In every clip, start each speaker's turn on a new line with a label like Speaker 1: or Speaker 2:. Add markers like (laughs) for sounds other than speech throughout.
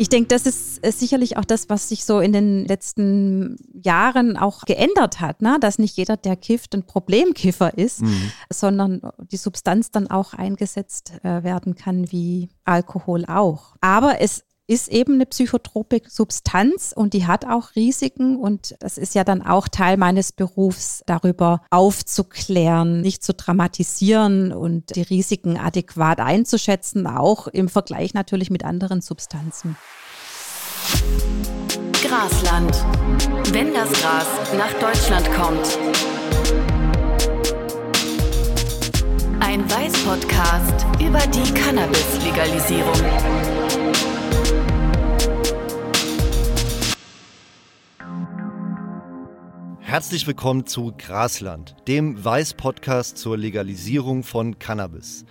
Speaker 1: Ich denke, das ist sicherlich auch das, was sich so in den letzten Jahren auch geändert hat, ne? dass nicht jeder, der kifft, ein Problemkiffer ist, mhm. sondern die Substanz dann auch eingesetzt äh, werden kann wie Alkohol auch. Aber es ist eben eine psychotrope Substanz und die hat auch Risiken und das ist ja dann auch Teil meines Berufs, darüber aufzuklären, nicht zu dramatisieren und die Risiken adäquat einzuschätzen, auch im Vergleich natürlich mit anderen Substanzen.
Speaker 2: Grasland. Wenn das Gras nach Deutschland kommt. Ein Weiß-Podcast über die Cannabis-Legalisierung.
Speaker 3: Herzlich willkommen zu Grasland, dem Weiß-Podcast zur Legalisierung von Cannabis.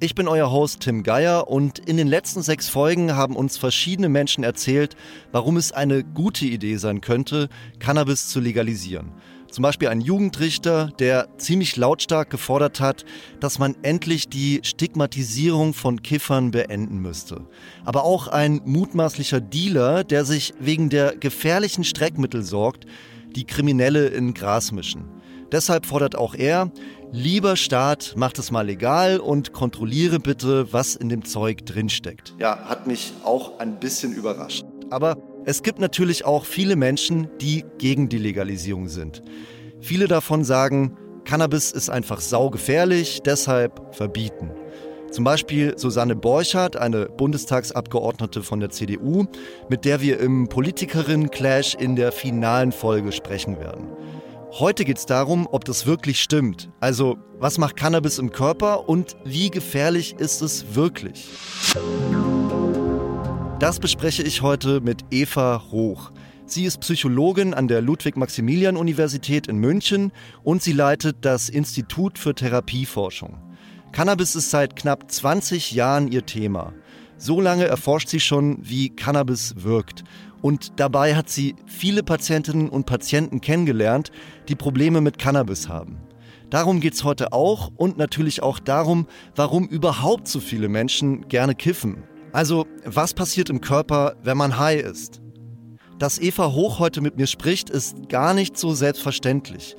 Speaker 3: Ich bin euer Host Tim Geier und in den letzten sechs Folgen haben uns verschiedene Menschen erzählt, warum es eine gute Idee sein könnte, Cannabis zu legalisieren. Zum Beispiel ein Jugendrichter, der ziemlich lautstark gefordert hat, dass man endlich die Stigmatisierung von Kiffern beenden müsste. Aber auch ein mutmaßlicher Dealer, der sich wegen der gefährlichen Streckmittel sorgt, die Kriminelle in Gras mischen. Deshalb fordert auch er, lieber Staat, macht es mal legal und kontrolliere bitte, was in dem Zeug drinsteckt. Ja, hat mich auch ein bisschen überrascht. Aber es gibt natürlich auch viele Menschen, die gegen die Legalisierung sind. Viele davon sagen, Cannabis ist einfach saugefährlich, deshalb verbieten. Zum Beispiel Susanne Borchardt, eine Bundestagsabgeordnete von der CDU, mit der wir im Politikerin-Clash in der finalen Folge sprechen werden. Heute geht es darum, ob das wirklich stimmt. Also, was macht Cannabis im Körper und wie gefährlich ist es wirklich? Das bespreche ich heute mit Eva Hoch. Sie ist Psychologin an der Ludwig-Maximilian-Universität in München und sie leitet das Institut für Therapieforschung. Cannabis ist seit knapp 20 Jahren ihr Thema. So lange erforscht sie schon, wie Cannabis wirkt. Und dabei hat sie viele Patientinnen und Patienten kennengelernt, die Probleme mit Cannabis haben. Darum geht es heute auch und natürlich auch darum, warum überhaupt so viele Menschen gerne kiffen. Also, was passiert im Körper, wenn man high ist? Dass Eva Hoch heute mit mir spricht, ist gar nicht so selbstverständlich.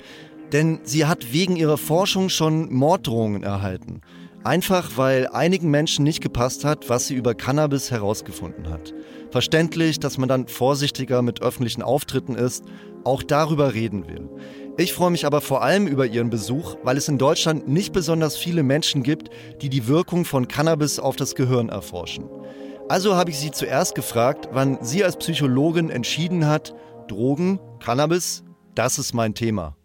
Speaker 3: Denn sie hat wegen ihrer Forschung schon Morddrohungen erhalten. Einfach weil einigen Menschen nicht gepasst hat, was sie über Cannabis herausgefunden hat. Verständlich, dass man dann vorsichtiger mit öffentlichen Auftritten ist. Auch darüber reden wir. Ich freue mich aber vor allem über Ihren Besuch, weil es in Deutschland nicht besonders viele Menschen gibt, die die Wirkung von Cannabis auf das Gehirn erforschen. Also habe ich Sie zuerst gefragt, wann sie als Psychologin entschieden hat, Drogen, Cannabis, das ist mein Thema.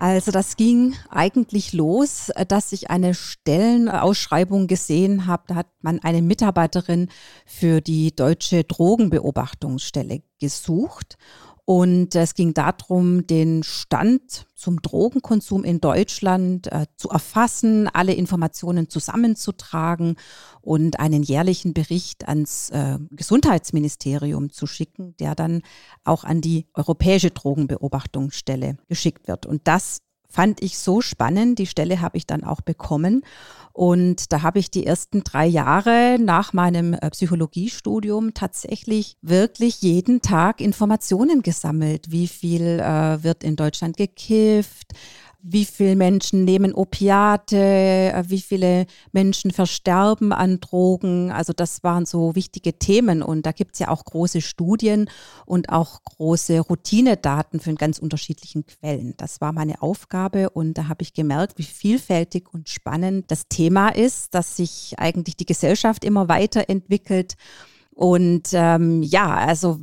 Speaker 1: Also das ging eigentlich los, dass ich eine Stellenausschreibung gesehen habe. Da hat man eine Mitarbeiterin für die deutsche Drogenbeobachtungsstelle gesucht. Und es ging darum, den Stand zum Drogenkonsum in Deutschland äh, zu erfassen, alle Informationen zusammenzutragen und einen jährlichen Bericht ans äh, Gesundheitsministerium zu schicken, der dann auch an die Europäische Drogenbeobachtungsstelle geschickt wird. Und das fand ich so spannend. Die Stelle habe ich dann auch bekommen. Und da habe ich die ersten drei Jahre nach meinem äh, Psychologiestudium tatsächlich wirklich jeden Tag Informationen gesammelt. Wie viel äh, wird in Deutschland gekifft? Wie viele Menschen nehmen Opiate, äh, wie viele Menschen versterben an Drogen. Also das waren so wichtige Themen und da gibt es ja auch große Studien und auch große Routinedaten von ganz unterschiedlichen Quellen. Das war meine Aufgabe und da habe ich gemerkt, wie vielfältig und spannend das Thema ist, dass sich eigentlich die Gesellschaft immer weiterentwickelt. Und ähm, ja, also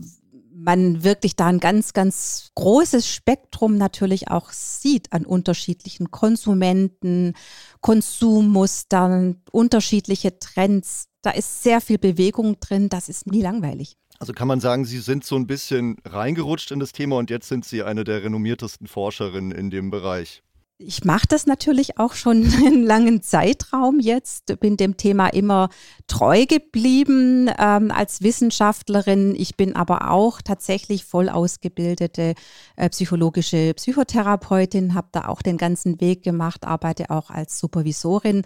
Speaker 1: man wirklich da ein ganz, ganz großes Spektrum natürlich auch sieht an unterschiedlichen Konsumenten, Konsummustern, unterschiedliche Trends. Da ist sehr viel Bewegung drin, das ist nie langweilig.
Speaker 3: Also kann man sagen, Sie sind so ein bisschen reingerutscht in das Thema und jetzt sind Sie eine der renommiertesten Forscherinnen in dem Bereich.
Speaker 1: Ich mache das natürlich auch schon (laughs) einen langen Zeitraum jetzt, bin dem Thema immer treu geblieben ähm, als Wissenschaftlerin. Ich bin aber auch tatsächlich voll ausgebildete äh, psychologische Psychotherapeutin, habe da auch den ganzen Weg gemacht, arbeite auch als Supervisorin.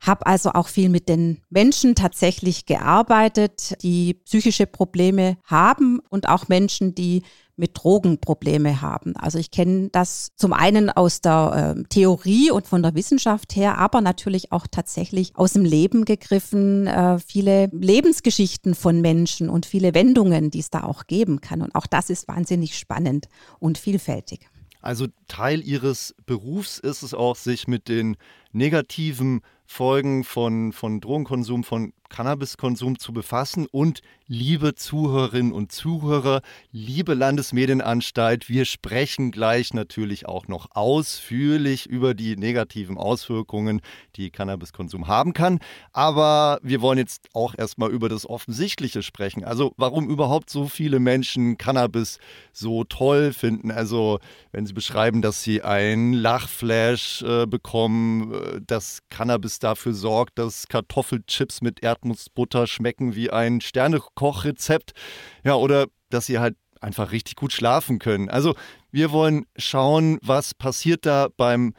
Speaker 1: Habe also auch viel mit den Menschen tatsächlich gearbeitet, die psychische Probleme haben und auch Menschen, die mit Drogen Probleme haben. Also ich kenne das zum einen aus der äh, Theorie und von der Wissenschaft her, aber natürlich auch tatsächlich aus dem Leben gegriffen, äh, viele Lebensgeschichten von Menschen und viele Wendungen, die es da auch geben kann. Und auch das ist wahnsinnig spannend und vielfältig.
Speaker 3: Also Teil Ihres Berufs ist es auch, sich mit den negativen Folgen von, von Drogenkonsum, von Cannabiskonsum zu befassen. Und liebe Zuhörerinnen und Zuhörer, liebe Landesmedienanstalt, wir sprechen gleich natürlich auch noch ausführlich über die negativen Auswirkungen, die Cannabiskonsum haben kann. Aber wir wollen jetzt auch erstmal über das Offensichtliche sprechen. Also warum überhaupt so viele Menschen Cannabis so toll finden. Also wenn sie beschreiben, dass sie ein Lachflash äh, bekommen, äh, dass Cannabis dafür sorgt, dass Kartoffelchips mit Erdnussbutter schmecken wie ein Sternekochrezept. Ja, oder dass sie halt einfach richtig gut schlafen können. Also wir wollen schauen, was passiert da beim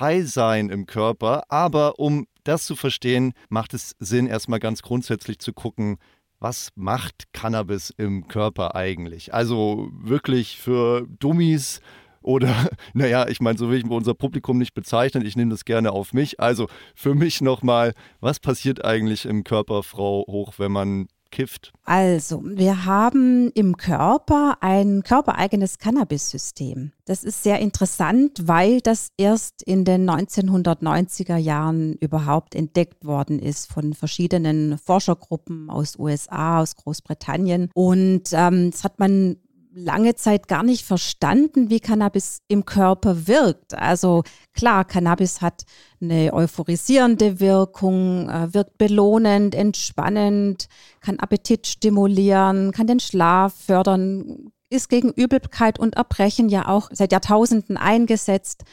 Speaker 3: High-Sein im Körper. Aber um das zu verstehen, macht es Sinn, erstmal ganz grundsätzlich zu gucken, was macht Cannabis im Körper eigentlich? Also wirklich für Dummies oder, (laughs) naja, ich meine, so will ich unser Publikum nicht bezeichnen. Ich nehme das gerne auf mich. Also für mich nochmal, was passiert eigentlich im Körper, Frau Hoch, wenn man kifft?
Speaker 1: Also, wir haben im Körper ein körpereigenes Cannabis-System. Das ist sehr interessant, weil das erst in den 1990er Jahren überhaupt entdeckt worden ist von verschiedenen Forschergruppen aus USA, aus Großbritannien. Und ähm, das hat man lange Zeit gar nicht verstanden, wie Cannabis im Körper wirkt. Also klar, Cannabis hat eine euphorisierende Wirkung, äh, wirkt belohnend, entspannend, kann Appetit stimulieren, kann den Schlaf fördern, ist gegen Übelkeit und Erbrechen ja auch seit Jahrtausenden eingesetzt.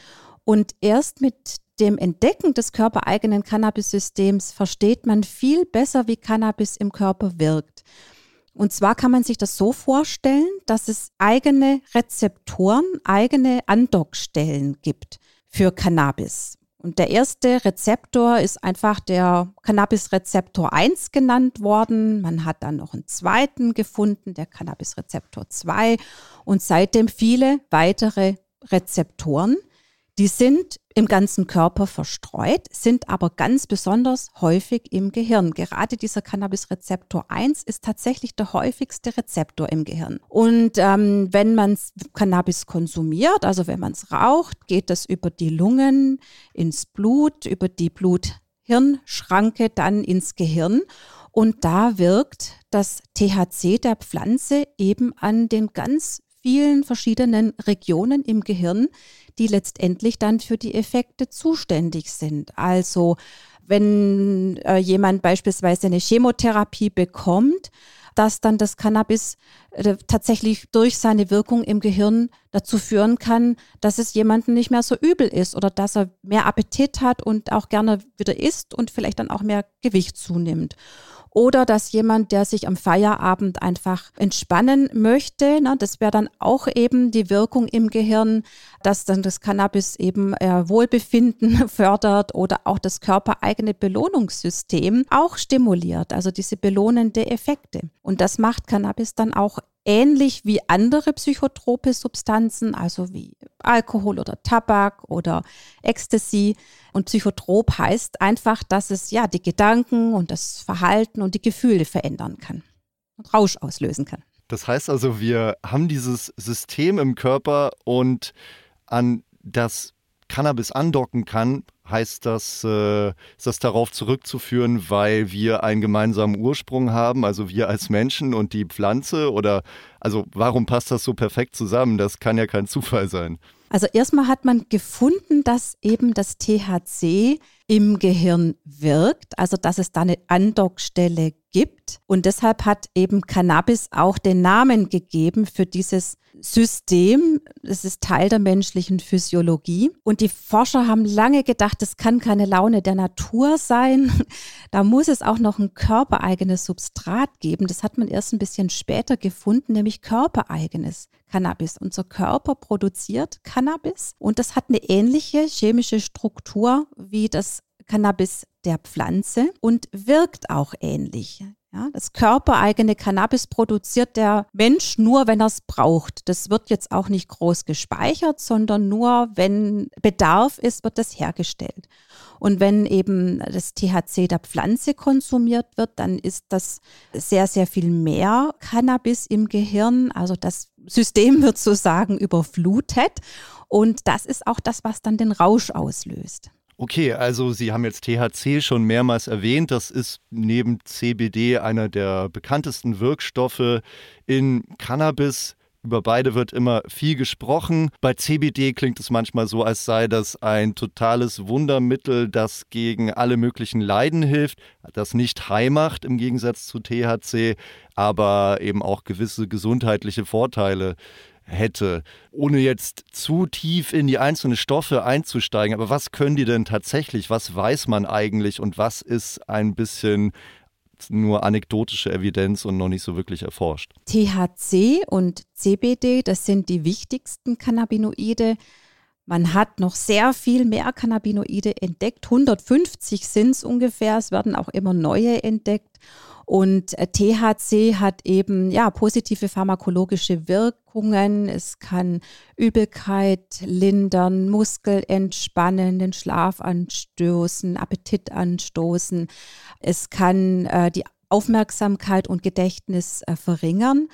Speaker 1: Und erst mit dem Entdecken des körpereigenen Cannabis-Systems versteht man viel besser, wie Cannabis im Körper wirkt. Und zwar kann man sich das so vorstellen, dass es eigene Rezeptoren, eigene Andockstellen gibt für Cannabis. Und der erste Rezeptor ist einfach der Cannabis-Rezeptor 1 genannt worden. Man hat dann noch einen zweiten gefunden, der Cannabis-Rezeptor 2 und seitdem viele weitere Rezeptoren. Die sind im ganzen Körper verstreut, sind aber ganz besonders häufig im Gehirn. Gerade dieser Cannabis-Rezeptor 1 ist tatsächlich der häufigste Rezeptor im Gehirn. Und ähm, wenn man Cannabis konsumiert, also wenn man es raucht, geht das über die Lungen ins Blut, über die Blut-Hirn-Schranke dann ins Gehirn. Und da wirkt das THC der Pflanze eben an den ganz vielen verschiedenen Regionen im Gehirn, die letztendlich dann für die Effekte zuständig sind. Also wenn äh, jemand beispielsweise eine Chemotherapie bekommt, dass dann das Cannabis äh, tatsächlich durch seine Wirkung im Gehirn dazu führen kann, dass es jemandem nicht mehr so übel ist oder dass er mehr Appetit hat und auch gerne wieder isst und vielleicht dann auch mehr Gewicht zunimmt oder dass jemand, der sich am Feierabend einfach entspannen möchte, ne, das wäre dann auch eben die Wirkung im Gehirn, dass dann das Cannabis eben äh, Wohlbefinden (laughs) fördert oder auch das körpereigene Belohnungssystem auch stimuliert, also diese belohnende Effekte. Und das macht Cannabis dann auch ähnlich wie andere psychotrope Substanzen, also wie Alkohol oder Tabak oder Ecstasy. Und psychotrop heißt einfach, dass es ja die Gedanken und das Verhalten und die Gefühle verändern kann und Rausch auslösen kann.
Speaker 3: Das heißt also, wir haben dieses System im Körper und an das Cannabis andocken kann, Heißt das, äh, ist das darauf zurückzuführen, weil wir einen gemeinsamen Ursprung haben, also wir als Menschen und die Pflanze? Oder also warum passt das so perfekt zusammen? Das kann ja kein Zufall sein.
Speaker 1: Also erstmal hat man gefunden, dass eben das THC im Gehirn wirkt, also dass es da eine Andockstelle gibt. Und deshalb hat eben Cannabis auch den Namen gegeben für dieses System. Es ist Teil der menschlichen Physiologie. Und die Forscher haben lange gedacht, das kann keine Laune der Natur sein. (laughs) Da muss es auch noch ein körpereigenes Substrat geben. Das hat man erst ein bisschen später gefunden, nämlich körpereigenes Cannabis. Unser Körper produziert Cannabis und das hat eine ähnliche chemische Struktur wie das Cannabis der Pflanze und wirkt auch ähnlich. Ja, das körpereigene Cannabis produziert der Mensch nur, wenn er es braucht. Das wird jetzt auch nicht groß gespeichert, sondern nur, wenn Bedarf ist, wird das hergestellt. Und wenn eben das THC der Pflanze konsumiert wird, dann ist das sehr, sehr viel mehr Cannabis im Gehirn. Also das System wird sozusagen überflutet. Und das ist auch das, was dann den Rausch auslöst.
Speaker 3: Okay, also Sie haben jetzt THC schon mehrmals erwähnt. Das ist neben CBD einer der bekanntesten Wirkstoffe in Cannabis. Über beide wird immer viel gesprochen. Bei CBD klingt es manchmal so, als sei das ein totales Wundermittel, das gegen alle möglichen Leiden hilft, das nicht high macht im Gegensatz zu THC, aber eben auch gewisse gesundheitliche Vorteile hätte, ohne jetzt zu tief in die einzelnen Stoffe einzusteigen. Aber was können die denn tatsächlich? Was weiß man eigentlich und was ist ein bisschen nur anekdotische Evidenz und noch nicht so wirklich erforscht?
Speaker 1: THC und CBD, das sind die wichtigsten Cannabinoide. Man hat noch sehr viel mehr Cannabinoide entdeckt. 150 sind es ungefähr. Es werden auch immer neue entdeckt. Und äh, THC hat eben ja positive pharmakologische Wirkungen. Es kann Übelkeit lindern, Muskel entspannen, den Schlaf anstoßen, Appetit anstoßen. Es kann äh, die Aufmerksamkeit und Gedächtnis äh, verringern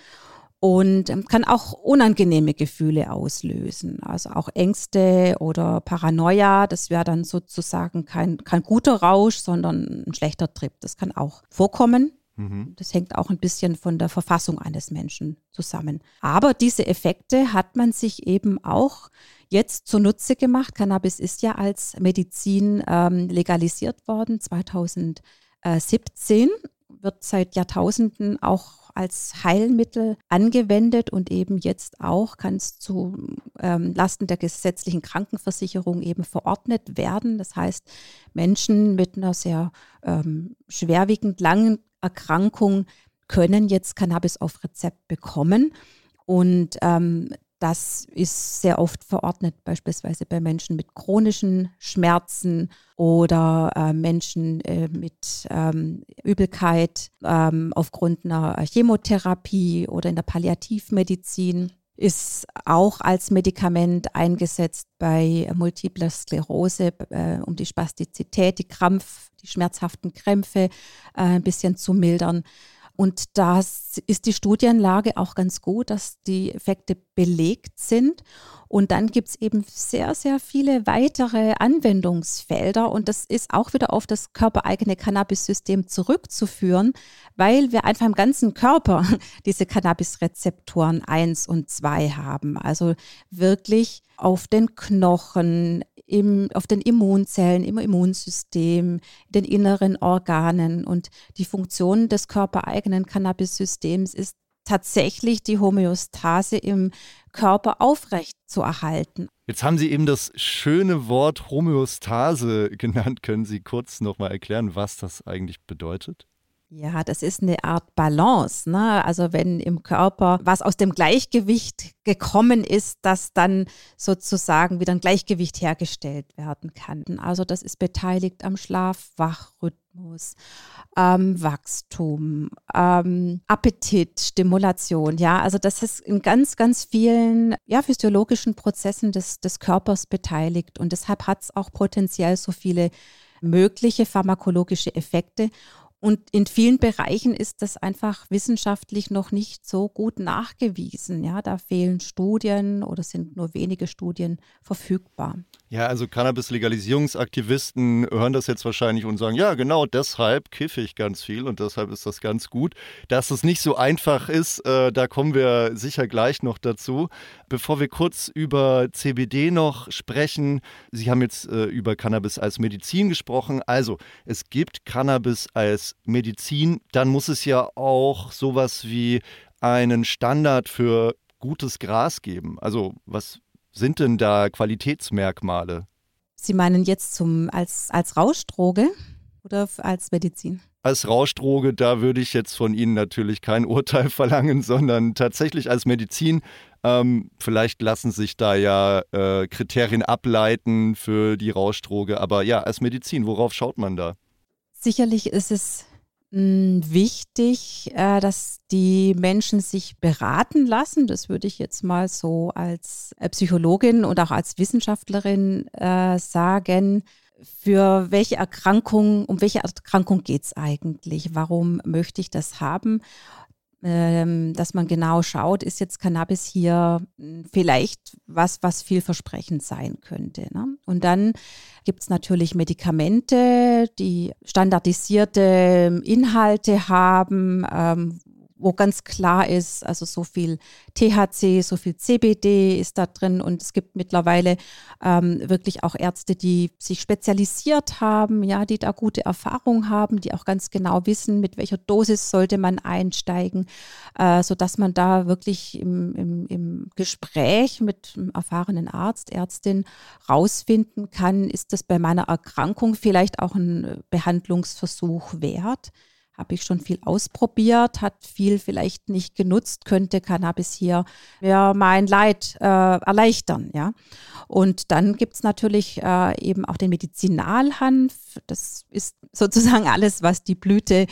Speaker 1: und ähm, kann auch unangenehme Gefühle auslösen. Also auch Ängste oder Paranoia, das wäre dann sozusagen kein, kein guter Rausch, sondern ein schlechter Trip. Das kann auch vorkommen. Mhm. Das hängt auch ein bisschen von der Verfassung eines Menschen zusammen. Aber diese Effekte hat man sich eben auch jetzt zunutze gemacht. Cannabis ist ja als Medizin ähm, legalisiert worden 2017, wird seit Jahrtausenden auch als Heilmittel angewendet und eben jetzt auch kann es zu ähm, Lasten der gesetzlichen Krankenversicherung eben verordnet werden. Das heißt, Menschen mit einer sehr ähm, schwerwiegend langen Erkrankung können jetzt Cannabis auf Rezept bekommen. Und ähm, das ist sehr oft verordnet, beispielsweise bei Menschen mit chronischen Schmerzen oder äh, Menschen äh, mit ähm, Übelkeit ähm, aufgrund einer Chemotherapie oder in der Palliativmedizin. Ist auch als Medikament eingesetzt bei multipler Sklerose, äh, um die Spastizität, die Krampf, die schmerzhaften Krämpfe äh, ein bisschen zu mildern. Und da ist die Studienlage auch ganz gut, dass die Effekte belegt sind. Und dann gibt es eben sehr, sehr viele weitere Anwendungsfelder. Und das ist auch wieder auf das körpereigene Cannabis-System zurückzuführen, weil wir einfach im ganzen Körper (laughs) diese Cannabis-Rezeptoren 1 und 2 haben. Also wirklich auf den Knochen, im, auf den Immunzellen, im Immunsystem, den inneren Organen. Und die Funktion des körpereigenen Cannabis-Systems ist tatsächlich die Homöostase im Körper aufrecht zu erhalten.
Speaker 3: Jetzt haben Sie eben das schöne Wort Homöostase genannt. Können Sie kurz nochmal erklären, was das eigentlich bedeutet?
Speaker 1: Ja, das ist eine Art Balance. Ne? Also wenn im Körper was aus dem Gleichgewicht gekommen ist, dass dann sozusagen wieder ein Gleichgewicht hergestellt werden kann. Also das ist beteiligt am Schlaf-Wach-Rhythmus, ähm, Wachstum, ähm, Appetit, Stimulation. Ja, also das ist in ganz, ganz vielen ja, physiologischen Prozessen des, des Körpers beteiligt. Und deshalb hat es auch potenziell so viele mögliche pharmakologische Effekte. Und in vielen Bereichen ist das einfach wissenschaftlich noch nicht so gut nachgewiesen. Ja, da fehlen Studien oder sind nur wenige Studien verfügbar.
Speaker 3: Ja, also Cannabis-Legalisierungsaktivisten hören das jetzt wahrscheinlich und sagen, ja, genau deshalb kiffe ich ganz viel und deshalb ist das ganz gut. Dass es nicht so einfach ist, äh, da kommen wir sicher gleich noch dazu. Bevor wir kurz über CBD noch sprechen, Sie haben jetzt äh, über Cannabis als Medizin gesprochen. Also, es gibt Cannabis als Medizin, dann muss es ja auch sowas wie einen Standard für gutes Gras geben. Also was sind denn da Qualitätsmerkmale?
Speaker 1: Sie meinen jetzt zum, als, als Rauschdroge oder als Medizin?
Speaker 3: Als Rauschdroge, da würde ich jetzt von Ihnen natürlich kein (laughs) Urteil verlangen, sondern tatsächlich als Medizin. Ähm, vielleicht lassen sich da ja äh, Kriterien ableiten für die Rauschdroge, aber ja, als Medizin, worauf schaut man da?
Speaker 1: Sicherlich ist es hm, wichtig, äh, dass die Menschen sich beraten lassen. Das würde ich jetzt mal so als äh, Psychologin und auch als Wissenschaftlerin äh, sagen. Für welche Erkrankung, um welche Erkrankung geht es eigentlich? Warum möchte ich das haben? Ähm, dass man genau schaut, ist jetzt Cannabis hier hm, vielleicht was, was vielversprechend sein könnte. Ne? Und dann gibt es natürlich Medikamente, die standardisierte Inhalte haben, ähm, wo ganz klar ist, also so viel THC, so viel CBD ist da drin und es gibt mittlerweile ähm, wirklich auch Ärzte, die sich spezialisiert haben, ja, die da gute Erfahrung haben, die auch ganz genau wissen, mit welcher Dosis sollte man einsteigen, äh, sodass man da wirklich im, im, im Gespräch mit einem erfahrenen Arzt, Ärztin rausfinden kann, ist das bei meiner Erkrankung vielleicht auch ein Behandlungsversuch wert habe ich schon viel ausprobiert, hat viel vielleicht nicht genutzt, könnte Cannabis hier ja, mein Leid äh, erleichtern. Ja? Und dann gibt es natürlich äh, eben auch den Medizinalhanf. Das ist sozusagen alles, was die Blüte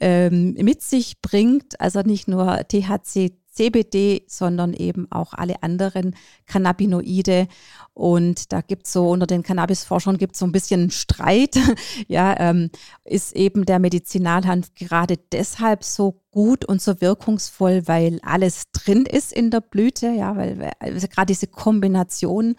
Speaker 1: ähm, mit sich bringt. Also nicht nur THC, CBD, sondern eben auch alle anderen Cannabinoide. Und da gibt es so unter den Cannabisforschern gibt es so ein bisschen Streit. (laughs) ja, ähm, ist eben der Medizinalhanf gerade deshalb so gut und so wirkungsvoll, weil alles drin ist in der Blüte, ja, weil also gerade diese Kombination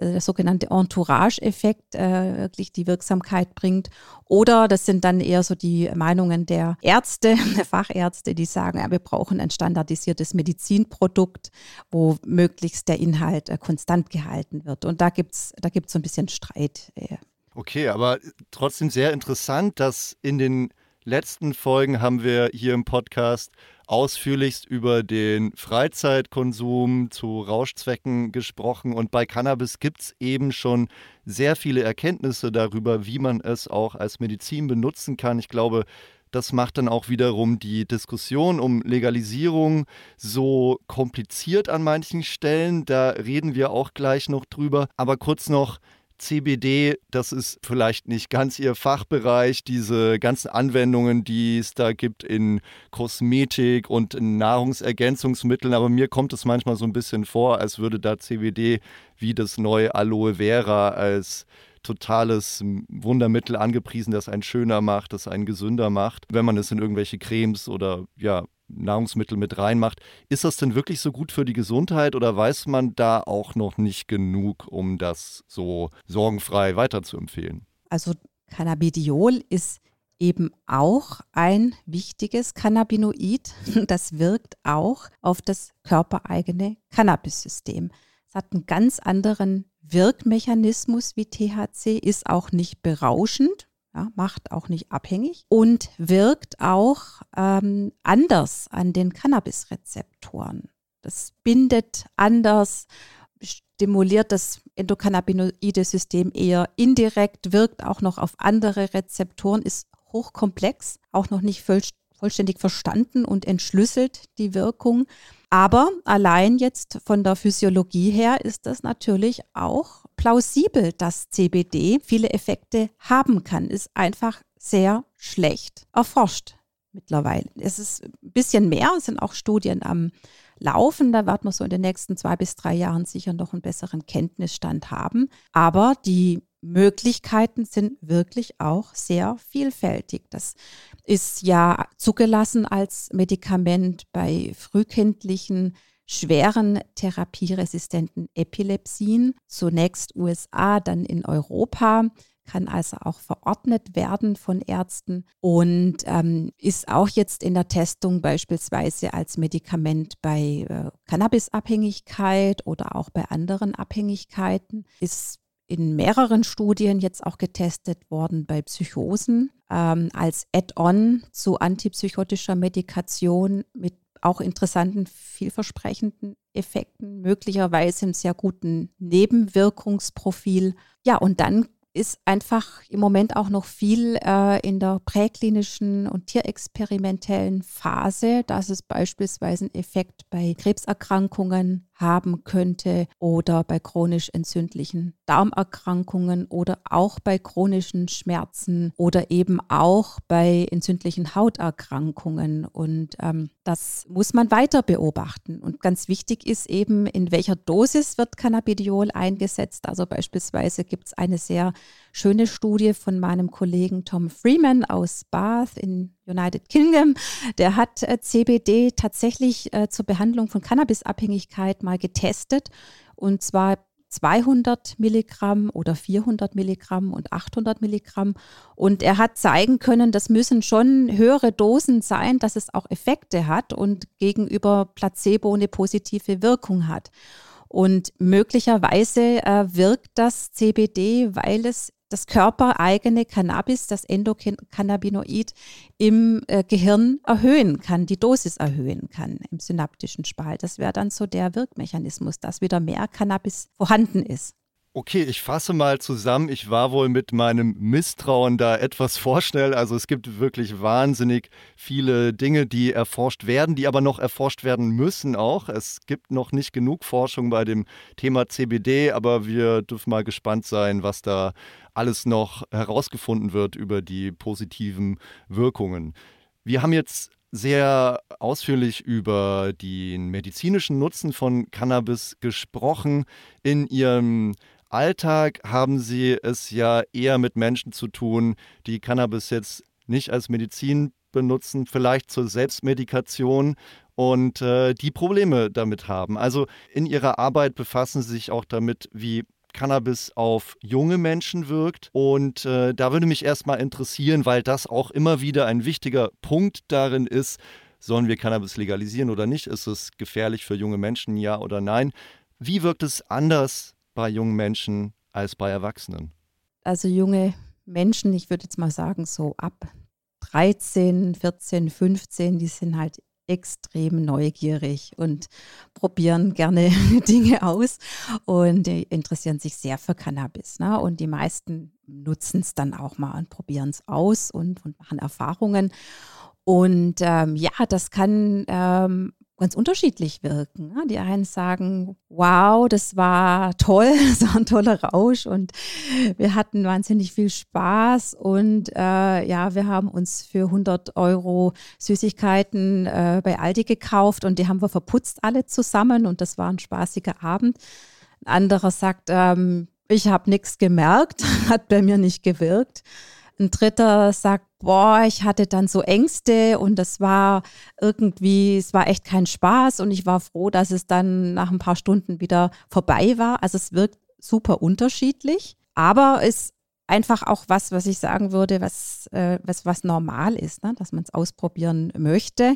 Speaker 1: der sogenannte Entourage-Effekt äh, wirklich die Wirksamkeit bringt. Oder das sind dann eher so die Meinungen der Ärzte, (laughs) der Fachärzte, die sagen, ja, wir brauchen ein standardisiertes Medizinprodukt, wo möglichst der Inhalt äh, konstant gehalten wird. Und da gibt es da gibt's so ein bisschen Streit. Äh.
Speaker 3: Okay, aber trotzdem sehr interessant, dass in den letzten Folgen haben wir hier im Podcast ausführlichst über den Freizeitkonsum zu Rauschzwecken gesprochen. Und bei Cannabis gibt es eben schon sehr viele Erkenntnisse darüber, wie man es auch als Medizin benutzen kann. Ich glaube, das macht dann auch wiederum die Diskussion um Legalisierung so kompliziert an manchen Stellen. Da reden wir auch gleich noch drüber. Aber kurz noch CBD, das ist vielleicht nicht ganz Ihr Fachbereich, diese ganzen Anwendungen, die es da gibt in Kosmetik und in Nahrungsergänzungsmitteln, aber mir kommt es manchmal so ein bisschen vor, als würde da CBD wie das neue Aloe Vera als totales Wundermittel angepriesen, das einen schöner macht, das einen gesünder macht, wenn man es in irgendwelche Cremes oder ja, Nahrungsmittel mit reinmacht. Ist das denn wirklich so gut für die Gesundheit oder weiß man da auch noch nicht genug, um das so sorgenfrei weiterzuempfehlen?
Speaker 1: Also Cannabidiol ist eben auch ein wichtiges Cannabinoid. (laughs) Das wirkt auch auf das körpereigene Cannabis-System. Es hat einen ganz anderen Wirkmechanismus wie THC, ist auch nicht berauschend, ja, macht auch nicht abhängig und wirkt auch ähm, anders an den Cannabis-Rezeptoren. Das bindet anders, stimuliert das Endokannabinoide-System eher indirekt, wirkt auch noch auf andere Rezeptoren, ist hochkomplex, auch noch nicht vollständig verstanden und entschlüsselt die Wirkung. Aber allein jetzt von der Physiologie her ist das natürlich auch plausibel, dass CBD viele Effekte haben kann. Ist einfach sehr schlecht erforscht mittlerweile. Es ist ein bisschen mehr, es sind auch Studien am Laufen. Da wird man so in den nächsten zwei bis drei Jahren sicher noch einen besseren Kenntnisstand haben. Aber die Möglichkeiten sind wirklich auch sehr vielfältig. Das ist ja zugelassen als Medikament bei frühkindlichen schweren therapieresistenten Epilepsien, zunächst USA, dann in Europa. Kann also auch verordnet werden von Ärzten und ähm, ist auch jetzt in der Testung beispielsweise als Medikament bei äh, Cannabisabhängigkeit oder auch bei anderen Abhängigkeiten, ist in mehreren Studien jetzt auch getestet worden bei Psychosen ähm, als Add-on zu antipsychotischer Medikation mit auch interessanten, vielversprechenden Effekten, möglicherweise im sehr guten Nebenwirkungsprofil. Ja, und dann ist einfach im Moment auch noch viel äh, in der präklinischen und tierexperimentellen Phase, dass es beispielsweise einen Effekt bei Krebserkrankungen haben könnte oder bei chronisch entzündlichen Darmerkrankungen oder auch bei chronischen Schmerzen oder eben auch bei entzündlichen Hauterkrankungen. Und ähm, das muss man weiter beobachten. Und ganz wichtig ist eben, in welcher Dosis wird Cannabidiol eingesetzt. Also beispielsweise gibt es eine sehr schöne Studie von meinem Kollegen Tom Freeman aus Bath in United Kingdom. Der hat äh, CBD tatsächlich äh, zur Behandlung von Cannabisabhängigkeit mal getestet und zwar 200 Milligramm oder 400 Milligramm und 800 Milligramm. Und er hat zeigen können, das müssen schon höhere Dosen sein, dass es auch Effekte hat und gegenüber Placebo eine positive Wirkung hat. Und möglicherweise äh, wirkt das CBD, weil es das körpereigene Cannabis, das Endokannabinoid im äh, Gehirn erhöhen kann, die Dosis erhöhen kann im synaptischen Spalt. Das wäre dann so der Wirkmechanismus, dass wieder mehr Cannabis vorhanden ist.
Speaker 3: Okay, ich fasse mal zusammen. Ich war wohl mit meinem Misstrauen da etwas (laughs) vorschnell. Also es gibt wirklich wahnsinnig viele Dinge, die erforscht werden, die aber noch erforscht werden müssen auch. Es gibt noch nicht genug Forschung bei dem Thema CBD, aber wir dürfen mal gespannt sein, was da alles noch herausgefunden wird über die positiven Wirkungen. Wir haben jetzt sehr ausführlich über den medizinischen Nutzen von Cannabis gesprochen. In Ihrem Alltag haben sie es ja eher mit Menschen zu tun, die Cannabis jetzt nicht als Medizin benutzen, vielleicht zur Selbstmedikation und äh, die Probleme damit haben. Also in ihrer Arbeit befassen sie sich auch damit, wie Cannabis auf junge Menschen wirkt. Und äh, da würde mich erstmal interessieren, weil das auch immer wieder ein wichtiger Punkt darin ist, sollen wir Cannabis legalisieren oder nicht? Ist es gefährlich für junge Menschen, ja oder nein? Wie wirkt es anders bei jungen Menschen als bei Erwachsenen?
Speaker 1: Also junge Menschen, ich würde jetzt mal sagen, so ab 13, 14, 15, die sind halt extrem neugierig und probieren gerne (laughs) Dinge aus und interessieren sich sehr für Cannabis. Ne? Und die meisten nutzen es dann auch mal und probieren es aus und, und, machen Erfahrungen. Und ähm, ja, das kann ähm, ganz unterschiedlich wirken. Ne? Die einen sagen, wow, das war toll, (laughs) das war ein toller Rausch und wir hatten wahnsinnig viel Spaß und äh, ja, wir haben uns für 100 Euro Süßigkeiten äh, bei Aldi gekauft und die haben wir verputzt alle zusammen und das war ein spaßiger Abend. Ein anderer sagt, ähm, ich habe nichts gemerkt, (laughs) hat bei mir nicht gewirkt. Ein dritter sagt, boah, ich hatte dann so Ängste und das war irgendwie, es war echt kein Spaß und ich war froh, dass es dann nach ein paar Stunden wieder vorbei war. Also es wirkt super unterschiedlich, aber es einfach auch was, was ich sagen würde, was, äh, was, was normal ist, ne? dass man es ausprobieren möchte.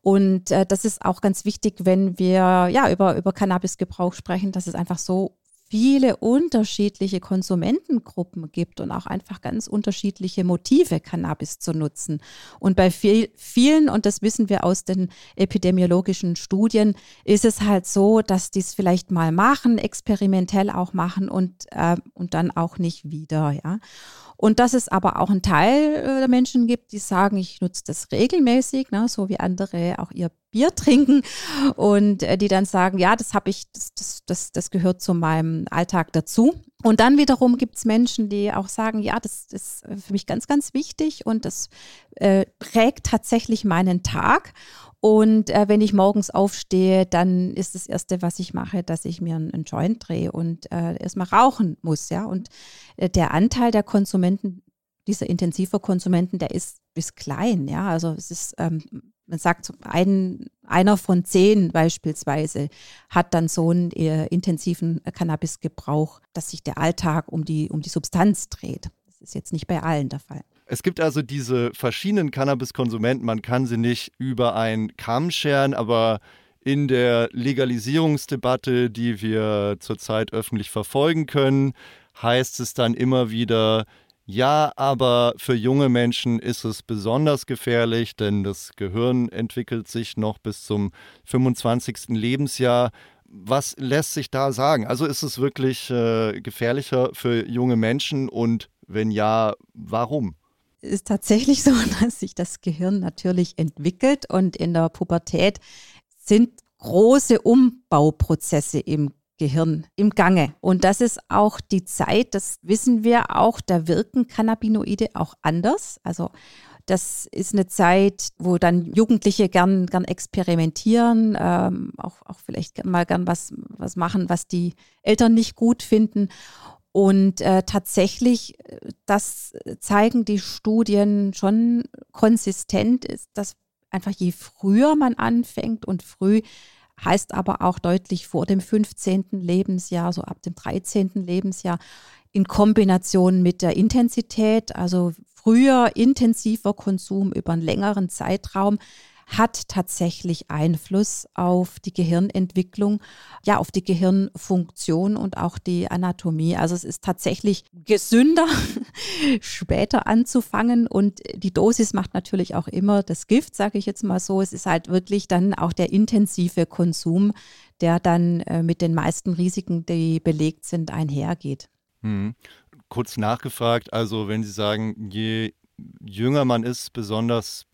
Speaker 1: Und äh, das ist auch ganz wichtig, wenn wir ja über, über Cannabisgebrauch sprechen, dass es einfach so viele unterschiedliche Konsumentengruppen gibt und auch einfach ganz unterschiedliche Motive, Cannabis zu nutzen. Und bei viel, vielen, und das wissen wir aus den epidemiologischen Studien, ist es halt so, dass die es vielleicht mal machen, experimentell auch machen und, äh, und dann auch nicht wieder. Ja. Und dass es aber auch einen Teil äh, der Menschen gibt, die sagen, ich nutze das regelmäßig, ne, so wie andere auch ihr Bier trinken und äh, die dann sagen, ja, das habe ich, das, das, das, das gehört zu meinem Alltag dazu. Und dann wiederum gibt es Menschen, die auch sagen, ja, das, das ist für mich ganz, ganz wichtig und das äh, prägt tatsächlich meinen Tag. Und äh, wenn ich morgens aufstehe, dann ist das Erste, was ich mache, dass ich mir einen, einen Joint drehe und äh, erstmal rauchen muss. Ja? Und äh, der Anteil der Konsumenten, dieser intensiver Konsumenten, der ist, ist klein. Ja? Also es ist, ähm, man sagt, ein, einer von zehn beispielsweise hat dann so einen äh, intensiven Cannabisgebrauch, dass sich der Alltag um die, um die Substanz dreht. Das ist jetzt nicht bei allen der Fall.
Speaker 3: Es gibt also diese verschiedenen Cannabiskonsumenten, man kann sie nicht über einen Kamm scheren, aber in der Legalisierungsdebatte, die wir zurzeit öffentlich verfolgen können, heißt es dann immer wieder, ja, aber für junge Menschen ist es besonders gefährlich, denn das Gehirn entwickelt sich noch bis zum 25. Lebensjahr. Was lässt sich da sagen? Also ist es wirklich äh, gefährlicher für junge Menschen und wenn ja, warum?
Speaker 1: ist tatsächlich so, (laughs) dass sich das Gehirn natürlich entwickelt und in der Pubertät sind große Umbauprozesse im Gehirn im Gange. Und das ist auch die Zeit, das wissen wir auch, da wirken Cannabinoide auch anders. Also das ist eine Zeit, wo dann Jugendliche gern, gern experimentieren, ähm, auch, auch vielleicht mal gern was, was machen, was die Eltern nicht gut finden. Und äh, tatsächlich, äh, das zeigen die Studien schon konsistent, ist, dass einfach je früher man anfängt und früh heißt aber auch deutlich vor dem 15. Lebensjahr, so ab dem 13. Lebensjahr, in Kombination mit der Intensität, also früher intensiver Konsum über einen längeren Zeitraum, hat tatsächlich Einfluss auf die Gehirnentwicklung, ja, auf die Gehirnfunktion und auch die Anatomie. Also es ist tatsächlich gesünder, (laughs) später anzufangen und die Dosis macht natürlich auch immer das Gift, sage ich jetzt mal so. Es ist halt wirklich dann auch der intensive Konsum, der dann äh, mit den meisten Risiken, die belegt sind, einhergeht.
Speaker 3: Hm. Kurz nachgefragt, also wenn Sie sagen, je jünger man ist, besonders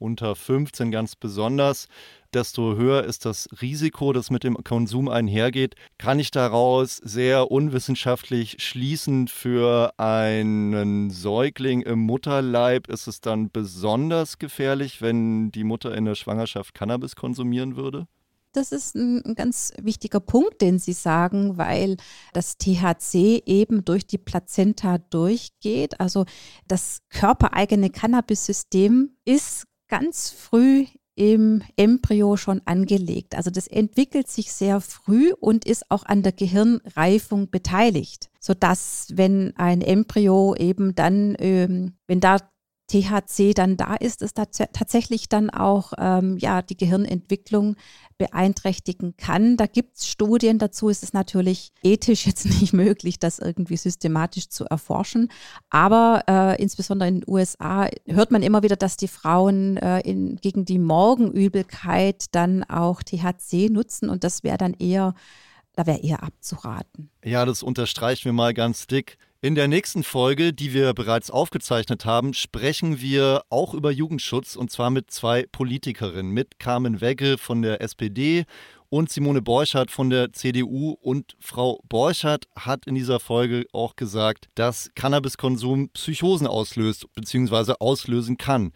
Speaker 3: unter 15 ganz besonders, desto höher ist das Risiko, das mit dem Konsum einhergeht. Kann ich daraus sehr unwissenschaftlich schließen, für einen Säugling im Mutterleib ist es dann besonders gefährlich, wenn die Mutter in der Schwangerschaft Cannabis konsumieren würde?
Speaker 1: Das ist ein, ganz wichtiger Punkt, den Sie sagen, weil das THC eben durch die Plazenta durchgeht. Also das körpereigene Cannabis-System ist ganz früh im Embryo schon angelegt. Also das entwickelt sich sehr früh und ist auch an der Gehirnreifung beteiligt, sodass wenn ein Embryo eben dann, ähm, wenn da THC dann da ist, es tatsächlich dann auch ähm, ja, die Gehirnentwicklung beeinträchtigen kann. Da gibt es Studien dazu. Es ist natürlich ethisch jetzt (laughs) nicht möglich, das irgendwie systematisch zu erforschen. Aber äh, insbesondere in den USA hört man immer wieder, dass die Frauen äh, in, gegen die Morgenübelkeit dann auch THC nutzen und das wäre dann eher, da wäre eher abzuraten.
Speaker 3: Ja, das unterstreichen wir mal ganz dick. In der nächsten Folge, die wir bereits aufgezeichnet haben, sprechen wir auch über Jugendschutz und zwar mit zwei Politikerinnen, mit Carmen Wegge von der SPD und Simone Borchardt von der CDU. Und Frau Borchardt hat in dieser Folge auch gesagt, dass Cannabiskonsum Psychosen auslöst bzw. auslösen kann.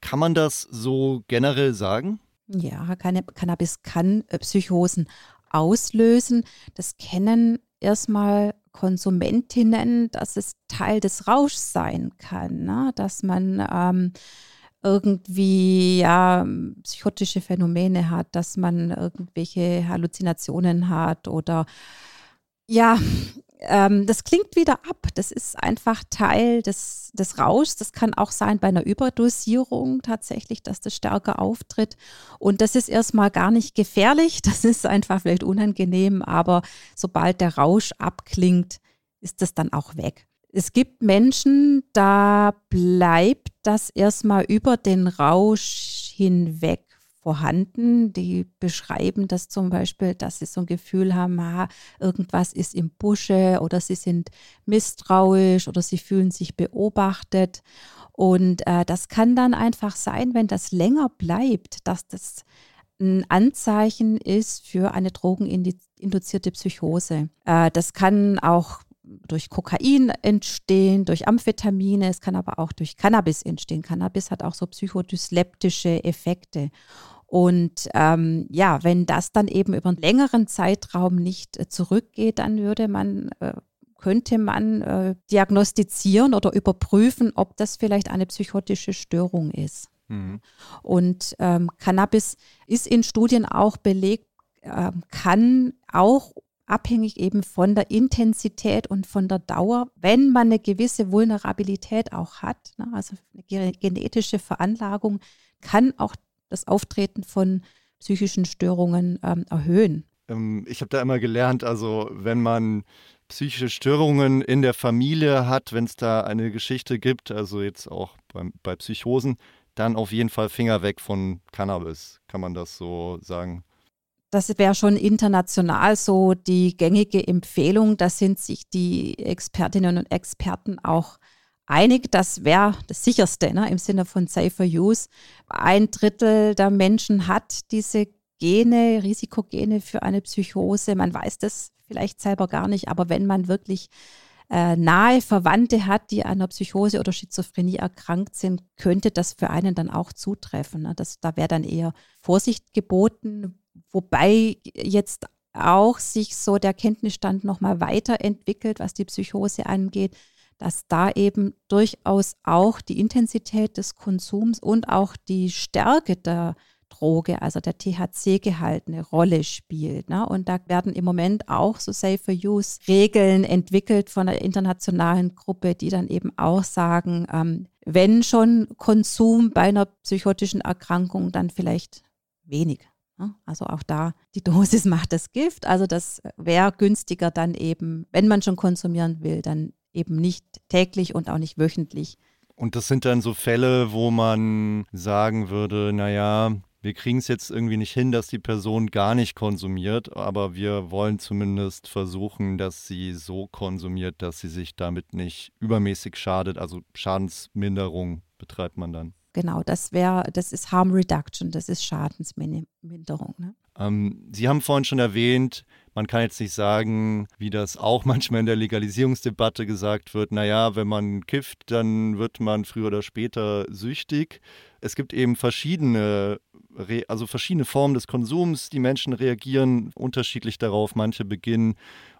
Speaker 3: Kann man das so generell sagen?
Speaker 1: Ja, Cannabis kann äh, Psychosen auslösen. Das kennen erstmal Konsumentinnen, dass es Teil des Rauschs sein kann, ne? dass man ähm, irgendwie ja psychotische Phänomene hat, dass man irgendwelche Halluzinationen hat oder ja, ähm, das klingt wieder ab. Das ist einfach Teil des, des Rauschs. Das kann auch sein bei einer Überdosierung tatsächlich, dass das stärker auftritt. Und das ist erstmal gar nicht gefährlich. (laughs) Das ist einfach vielleicht unangenehm, aber sobald der Rausch abklingt, ist das dann auch weg. Es gibt Menschen, da bleibt das erstmal über den Rausch hinweg vorhanden. Die beschreiben das zum Beispiel, dass sie so ein Gefühl haben, ah, irgendwas ist im Busche oder sie sind misstrauisch oder sie fühlen sich beobachtet. Und äh, das kann dann einfach sein, wenn das länger bleibt, dass das ein Anzeichen ist für eine drogeninduzierte Psychose. Äh, das kann auch durch Kokain entstehen, durch Amphetamine, es kann aber auch durch Cannabis entstehen. Cannabis hat auch so psychodysleptische Effekte. Und ähm, ja, wenn das dann eben über einen längeren Zeitraum nicht äh, zurückgeht, dann würde man, äh, könnte man äh, diagnostizieren oder überprüfen, ob das vielleicht eine psychotische Störung ist. Mhm. Und ähm, Cannabis ist in Studien auch belegt, äh, kann auch abhängig eben von der Intensität und von der Dauer, wenn man eine gewisse Vulnerabilität auch hat, ne, also eine genetische Veranlagung, kann auch das Auftreten von psychischen Störungen ähm, erhöhen.
Speaker 3: Ähm, ich habe da immer gelernt, also wenn man psychische Störungen in der Familie hat, wenn es da eine Geschichte gibt, also jetzt auch bei, bei Psychosen, dann auf jeden Fall Finger weg von Cannabis, kann man das so sagen.
Speaker 1: Das wäre schon international so die gängige Empfehlung. Da sind sich die Expertinnen und Experten auch einig. Das wäre das sicherste ne, im Sinne von Safer Use. Ein Drittel der Menschen hat diese Gene, Risikogene für eine Psychose. Man weiß das vielleicht selber gar nicht, aber wenn man wirklich äh, nahe Verwandte hat, die an einer Psychose oder Schizophrenie erkrankt sind, könnte das für einen dann auch zutreffen. Ne? Das, da wäre dann eher Vorsicht geboten, Wobei jetzt auch sich so der Kenntnisstand nochmal weiterentwickelt, was die Psychose angeht, dass da eben durchaus auch die Intensität des Konsums und auch die Stärke der Droge, also der THC-Gehalt, eine Rolle spielt. Ne? Und da werden im Moment auch so Safer-Use-Regeln entwickelt von einer internationalen Gruppe, die dann eben auch sagen, ähm, wenn schon Konsum bei einer psychotischen Erkrankung, dann vielleicht wenig. Ne? Also auch da, die Dosis (laughs) macht das Gift. Also das wäre günstiger dann eben, wenn man schon konsumieren will, dann eben nicht täglich und auch nicht wöchentlich.
Speaker 3: Und das sind dann so Fälle, wo man sagen würde, naja, wir kriegen es jetzt irgendwie nicht hin, dass die Person gar nicht konsumiert, aber wir wollen zumindest versuchen, dass sie so konsumiert, dass sie sich damit nicht übermäßig schadet. Also Schadensminderung betreibt man dann.
Speaker 1: Genau, das wäre, das ist Harm Reduction, das ist Schadensminderung. Ne?
Speaker 3: Ähm, Sie haben vorhin schon erwähnt, man kann jetzt nicht sagen, wie das auch (laughs) manchmal in der Legalisierungsdebatte gesagt wird, naja, wenn man kifft, dann wird man früher oder später süchtig. Es gibt eben verschiedene, also verschiedene Formen des Konsums. Die Menschen reagieren unterschiedlich darauf. Manche beginnen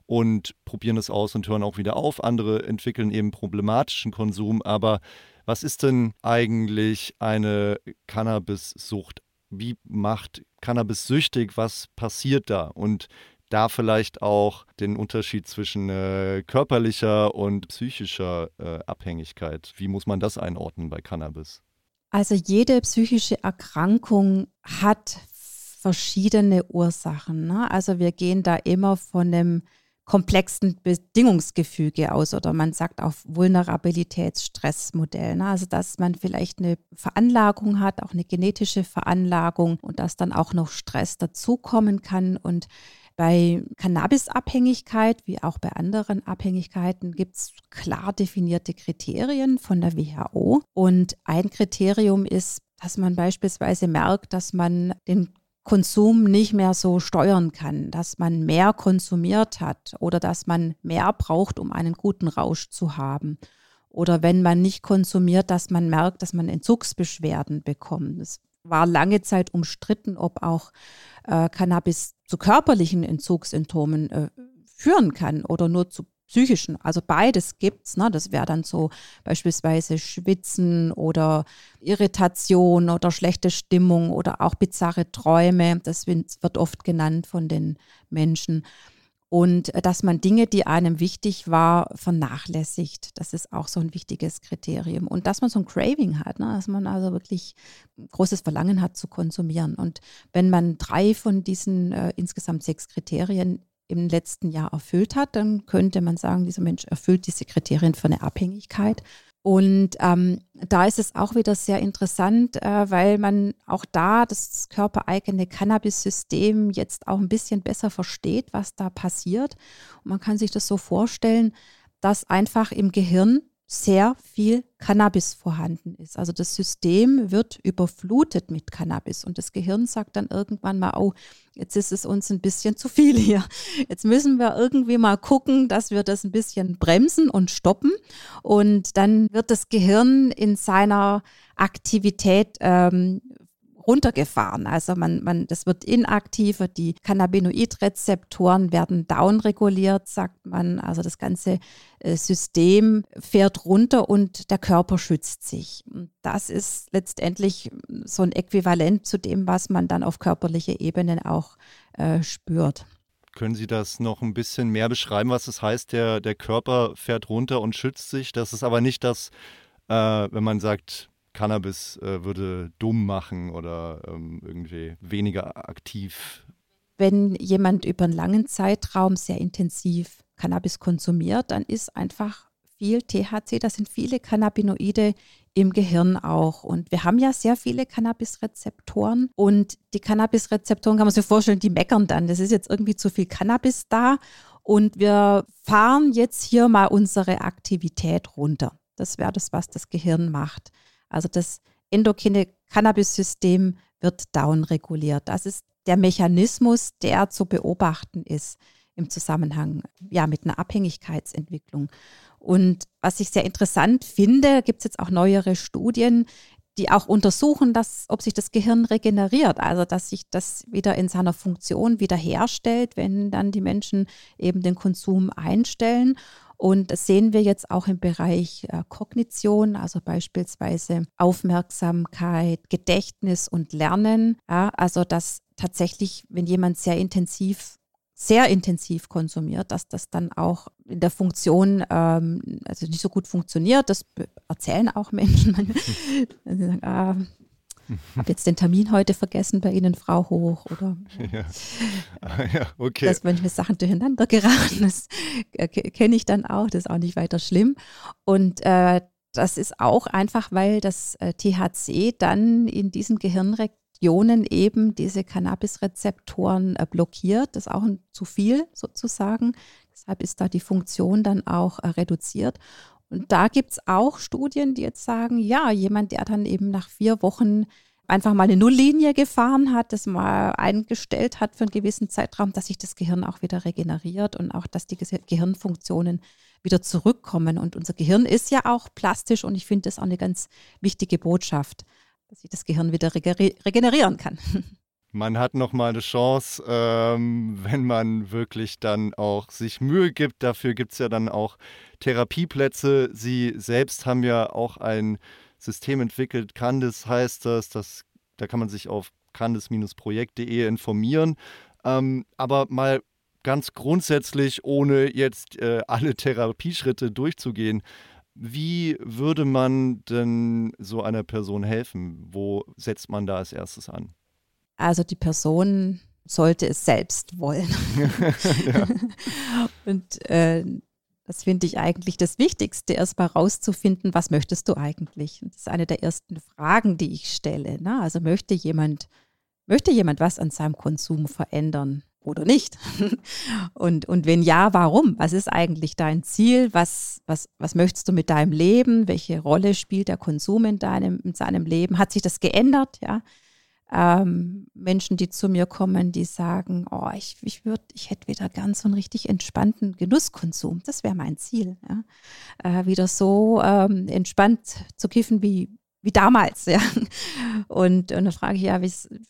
Speaker 3: und probieren es aus und hören auch wieder auf. Andere entwickeln eben problematischen Konsum. Aber was ist denn eigentlich eine Cannabis-Sucht? Wie macht Cannabis süchtig? Was passiert da? Und da vielleicht auch den Unterschied zwischen äh, körperlicher und psychischer äh, Abhängigkeit. Wie muss man das einordnen bei Cannabis?
Speaker 1: Also jede psychische Erkrankung hat verschiedene Ursachen. Ne? Also wir gehen da immer von einem komplexen Bedingungsgefüge aus oder man sagt auch Vulnerabilitätsstressmodell. Ne? Also dass man vielleicht eine Veranlagung hat, auch eine genetische Veranlagung und dass dann auch noch Stress dazukommen kann. Und bei Cannabisabhängigkeit, wie auch bei anderen Abhängigkeiten, gibt es klar definierte Kriterien von der WHO. Und ein Kriterium ist, dass man beispielsweise merkt, dass man den Konsum nicht mehr so steuern kann, dass man mehr konsumiert hat oder dass man mehr braucht, um einen guten Rausch zu haben. Oder wenn man nicht konsumiert, dass man merkt, dass man Entzugsbeschwerden bekommt. Es war lange Zeit umstritten, ob auch äh, Cannabis zu körperlichen Entzugssymptomen äh, führen kann oder nur zu psychischen. Also beides gibt's. Ne? Das wäre dann so beispielsweise Schwitzen oder Irritation oder schlechte Stimmung oder auch bizarre Träume. Das wird oft genannt von den Menschen. Und äh, dass man Dinge, die einem wichtig war, vernachlässigt. Das ist auch so ein wichtiges Kriterium. Und dass man so ein Craving hat, ne? dass man also wirklich großes Verlangen hat zu konsumieren. Und wenn man drei von diesen äh, insgesamt sechs Kriterien im letzten Jahr erfüllt hat, dann könnte man sagen, dieser Mensch erfüllt diese Kriterien für eine Abhängigkeit. Und ähm, da ist es auch wieder sehr interessant, äh, weil man auch da das körpereigene Cannabis-System jetzt auch ein bisschen besser versteht, was da passiert. Und man kann sich das so vorstellen, dass einfach im Gehirn sehr viel Cannabis vorhanden ist. Also das System wird überflutet mit Cannabis und das Gehirn sagt dann irgendwann mal, oh, jetzt ist es uns ein bisschen zu viel hier. Jetzt müssen wir irgendwie mal gucken, dass wir das ein bisschen bremsen und stoppen. Und dann wird das Gehirn in seiner Aktivität ähm, runtergefahren. Also man, man, das wird inaktiver, die Cannabinoidrezeptoren werden downreguliert, sagt man. Also das ganze äh, System fährt runter und der Körper schützt sich. Das ist letztendlich so ein Äquivalent zu dem, was man dann auf körperlicher Ebene auch äh, spürt.
Speaker 3: Können Sie das noch ein bisschen mehr beschreiben, was es das heißt, der, der Körper fährt runter und schützt sich? Das ist aber nicht das, äh, wenn man sagt, Cannabis äh, würde dumm machen oder ähm, irgendwie weniger aktiv.
Speaker 1: Wenn jemand über einen langen Zeitraum sehr intensiv Cannabis konsumiert, dann ist einfach viel THC, da sind viele Cannabinoide im Gehirn auch. Und wir haben ja sehr viele Cannabis-Rezeptoren und die Cannabis-Rezeptoren kann man sich vorstellen, die meckern dann. Das ist jetzt irgendwie zu viel Cannabis da und wir fahren jetzt hier mal unsere Aktivität runter. Das wäre das, was das Gehirn macht. Also das endokrine Cannabis-System wird downreguliert. Das ist der Mechanismus, der zu beobachten ist im Zusammenhang ja, mit einer Abhängigkeitsentwicklung. Und was ich sehr interessant finde, gibt es jetzt auch neuere Studien, die auch untersuchen, dass, ob sich das Gehirn regeneriert, also dass sich das wieder in seiner Funktion wiederherstellt, wenn dann die Menschen eben den Konsum einstellen. Und das sehen wir jetzt auch im Bereich äh, Kognition, also beispielsweise Aufmerksamkeit, Gedächtnis und Lernen. Ja, also dass tatsächlich, wenn jemand sehr intensiv sehr intensiv konsumiert, dass das dann auch in der Funktion ähm, also nicht so gut funktioniert. Das erzählen auch Menschen. (laughs) sie sagen, ah, (laughs) habe jetzt den Termin heute vergessen bei Ihnen, Frau Hoch, oder? (laughs)
Speaker 3: Ja, ah, ja okay.
Speaker 1: Dass manchmal Sachen durcheinander geraten, das äh, kenne ich dann auch, das ist auch nicht weiter schlimm. Und äh, das ist auch einfach, weil das äh, THC dann in diesen Gehirnregionen eben diese Cannabis-Rezeptoren äh, blockiert. Das ist auch ein, zu viel sozusagen. Deshalb ist da die Funktion dann auch äh, reduziert. Und da gibt es auch Studien, die jetzt sagen, ja, jemand, der dann eben nach vier Wochen einfach mal eine Nulllinie gefahren hat, das mal eingestellt hat für einen gewissen Zeitraum, dass sich das Gehirn auch wieder regeneriert und auch, dass die Gehirnfunktionen wieder zurückkommen. Und unser Gehirn ist ja auch plastisch und ich finde das auch eine ganz wichtige Botschaft, dass sich das Gehirn wieder regenerieren kann. (laughs)
Speaker 3: man hat nochmal eine Chance, ähm, wenn man wirklich dann auch sich Mühe gibt. Dafür gibt es ja dann auch Therapieplätze. Sie selbst haben ja auch ein System entwickelt, Candice heißt das, das da kann man sich auf candice-projekt.de informieren. Ähm, aber mal ganz grundsätzlich, ohne jetzt äh, alle Therapieschritte durchzugehen, wie würde man denn so einer Person helfen? Wo setzt man da als erstes an?
Speaker 1: Also die Person sollte es selbst wollen. (laughs) (laughs) Und äh, das finde ich eigentlich das Wichtigste, erstmal rauszufinden, was möchtest du eigentlich? Und das ist eine der ersten Fragen, die ich stelle. Ne? Also möchte jemand, möchte jemand was an seinem Konsum verändern oder nicht? (laughs) und, und wenn ja, warum? Was ist eigentlich dein Ziel? Was, was, was möchtest du mit deinem Leben? Welche Rolle spielt der Konsum in deinem, in seinem Leben? Hat sich das geändert? Ja ähm, Menschen, die zu mir kommen, die sagen, oh, ich, ich würde, ich hätte wieder ganz so einen richtig entspannten Genusskonsum. Das wäre mein Ziel. Ja? Äh, wieder so ähm, entspannt zu kiffen wie, wie damals. (laughs) Ja? Und, und dann frage ich ja,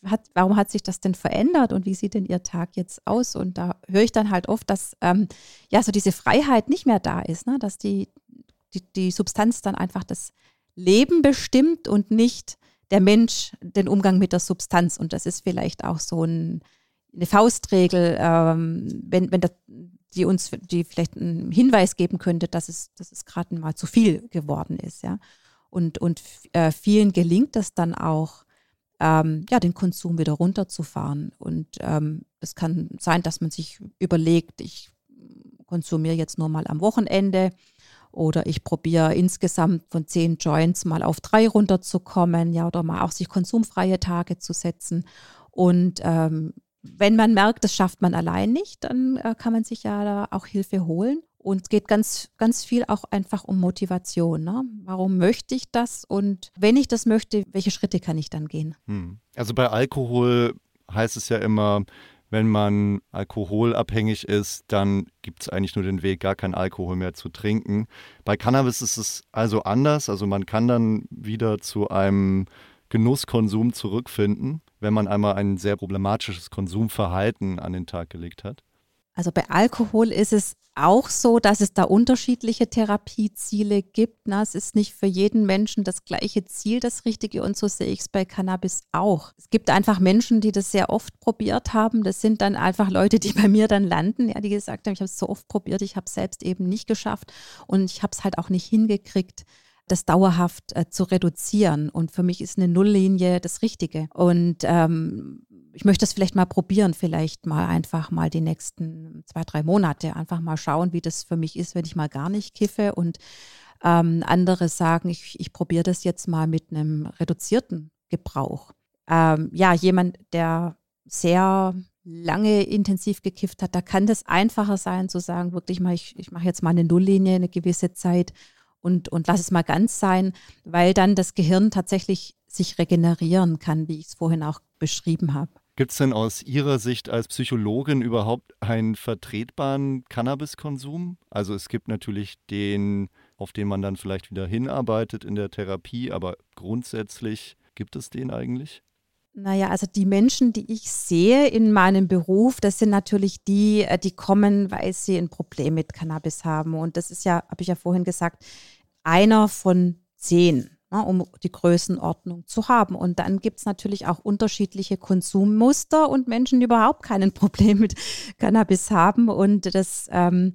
Speaker 1: hat, warum hat sich das denn verändert und wie sieht denn Ihr Tag jetzt aus? Und da höre ich dann halt oft, dass ähm, ja so diese Freiheit nicht mehr da ist, ne? dass die, die, die Substanz dann einfach das Leben bestimmt und nicht der Mensch den Umgang mit der Substanz. Und das ist vielleicht auch so ein, eine Faustregel, ähm, wenn, wenn das, die uns, die vielleicht einen Hinweis geben könnte, dass es, dass es gerade mal zu viel geworden ist, ja. Und, und äh, vielen gelingt es dann auch, ähm, ja, den Konsum wieder runterzufahren. Und ähm, es kann sein, dass man sich überlegt, ich konsumiere jetzt nur mal am Wochenende oder ich probiere insgesamt von zehn Joints mal auf drei runterzukommen, ja, oder mal auch sich konsumfreie Tage zu setzen. Und ähm, wenn man merkt, das schafft man allein nicht, dann äh, kann man sich ja da auch Hilfe holen. Und es geht ganz, ganz viel auch einfach um Motivation. Ne? Warum möchte ich das? Und wenn ich das möchte, welche Schritte kann ich dann gehen?
Speaker 3: Hm. Also bei Alkohol heißt es ja immer, wenn man alkoholabhängig ist, dann gibt es eigentlich nur den Weg, gar keinen Alkohol mehr zu trinken. Bei Cannabis ist es also anders. Also man kann dann wieder zu einem Genusskonsum zurückfinden, wenn man einmal ein sehr problematisches Konsumverhalten an den Tag gelegt hat?
Speaker 1: Also bei Alkohol ist es auch so, dass es da unterschiedliche Therapieziele gibt. Na, es ist nicht für jeden Menschen das gleiche Ziel das Richtige und so sehe ich es bei Cannabis auch. Es gibt einfach Menschen, die das sehr oft probiert haben. Das sind dann einfach Leute, die (laughs) bei mir dann landen, ja, die gesagt haben, ich habe es so oft probiert, ich habe es selbst eben nicht geschafft und ich habe es halt auch nicht hingekriegt das dauerhaft äh, zu reduzieren. Und für mich ist eine Nulllinie das Richtige. Und ähm, ich möchte das vielleicht mal probieren, vielleicht mal einfach mal die nächsten zwei, drei Monate einfach mal schauen, wie das für mich ist, wenn ich mal gar nicht kiffe und ähm, andere sagen, ich, ich probiere das jetzt mal mit einem reduzierten Gebrauch. Ähm, ja, jemand, der sehr lange intensiv gekifft hat, da kann das einfacher sein zu sagen, wirklich mal, ich, ich mache jetzt mal eine Nulllinie eine gewisse Zeit und, und lass es mal ganz sein, weil dann das Gehirn tatsächlich sich regenerieren kann, wie ich es vorhin auch beschrieben habe.
Speaker 3: Gibt es denn aus Ihrer Sicht als Psychologin überhaupt einen vertretbaren Cannabiskonsum? Also es gibt natürlich den, auf den man dann vielleicht wieder hinarbeitet in der Therapie, aber grundsätzlich gibt es den eigentlich?
Speaker 1: Naja, also die Menschen, die ich sehe in meinem Beruf, das sind natürlich die, äh, die kommen, weil sie ein Problem mit Cannabis haben. Und das ist ja, habe ich ja vorhin gesagt, einer von zehn um die Größenordnung zu haben. Und dann gibt es natürlich auch unterschiedliche Konsummuster und Menschen, die überhaupt kein (laughs) Problem mit Cannabis haben. Und das, ähm,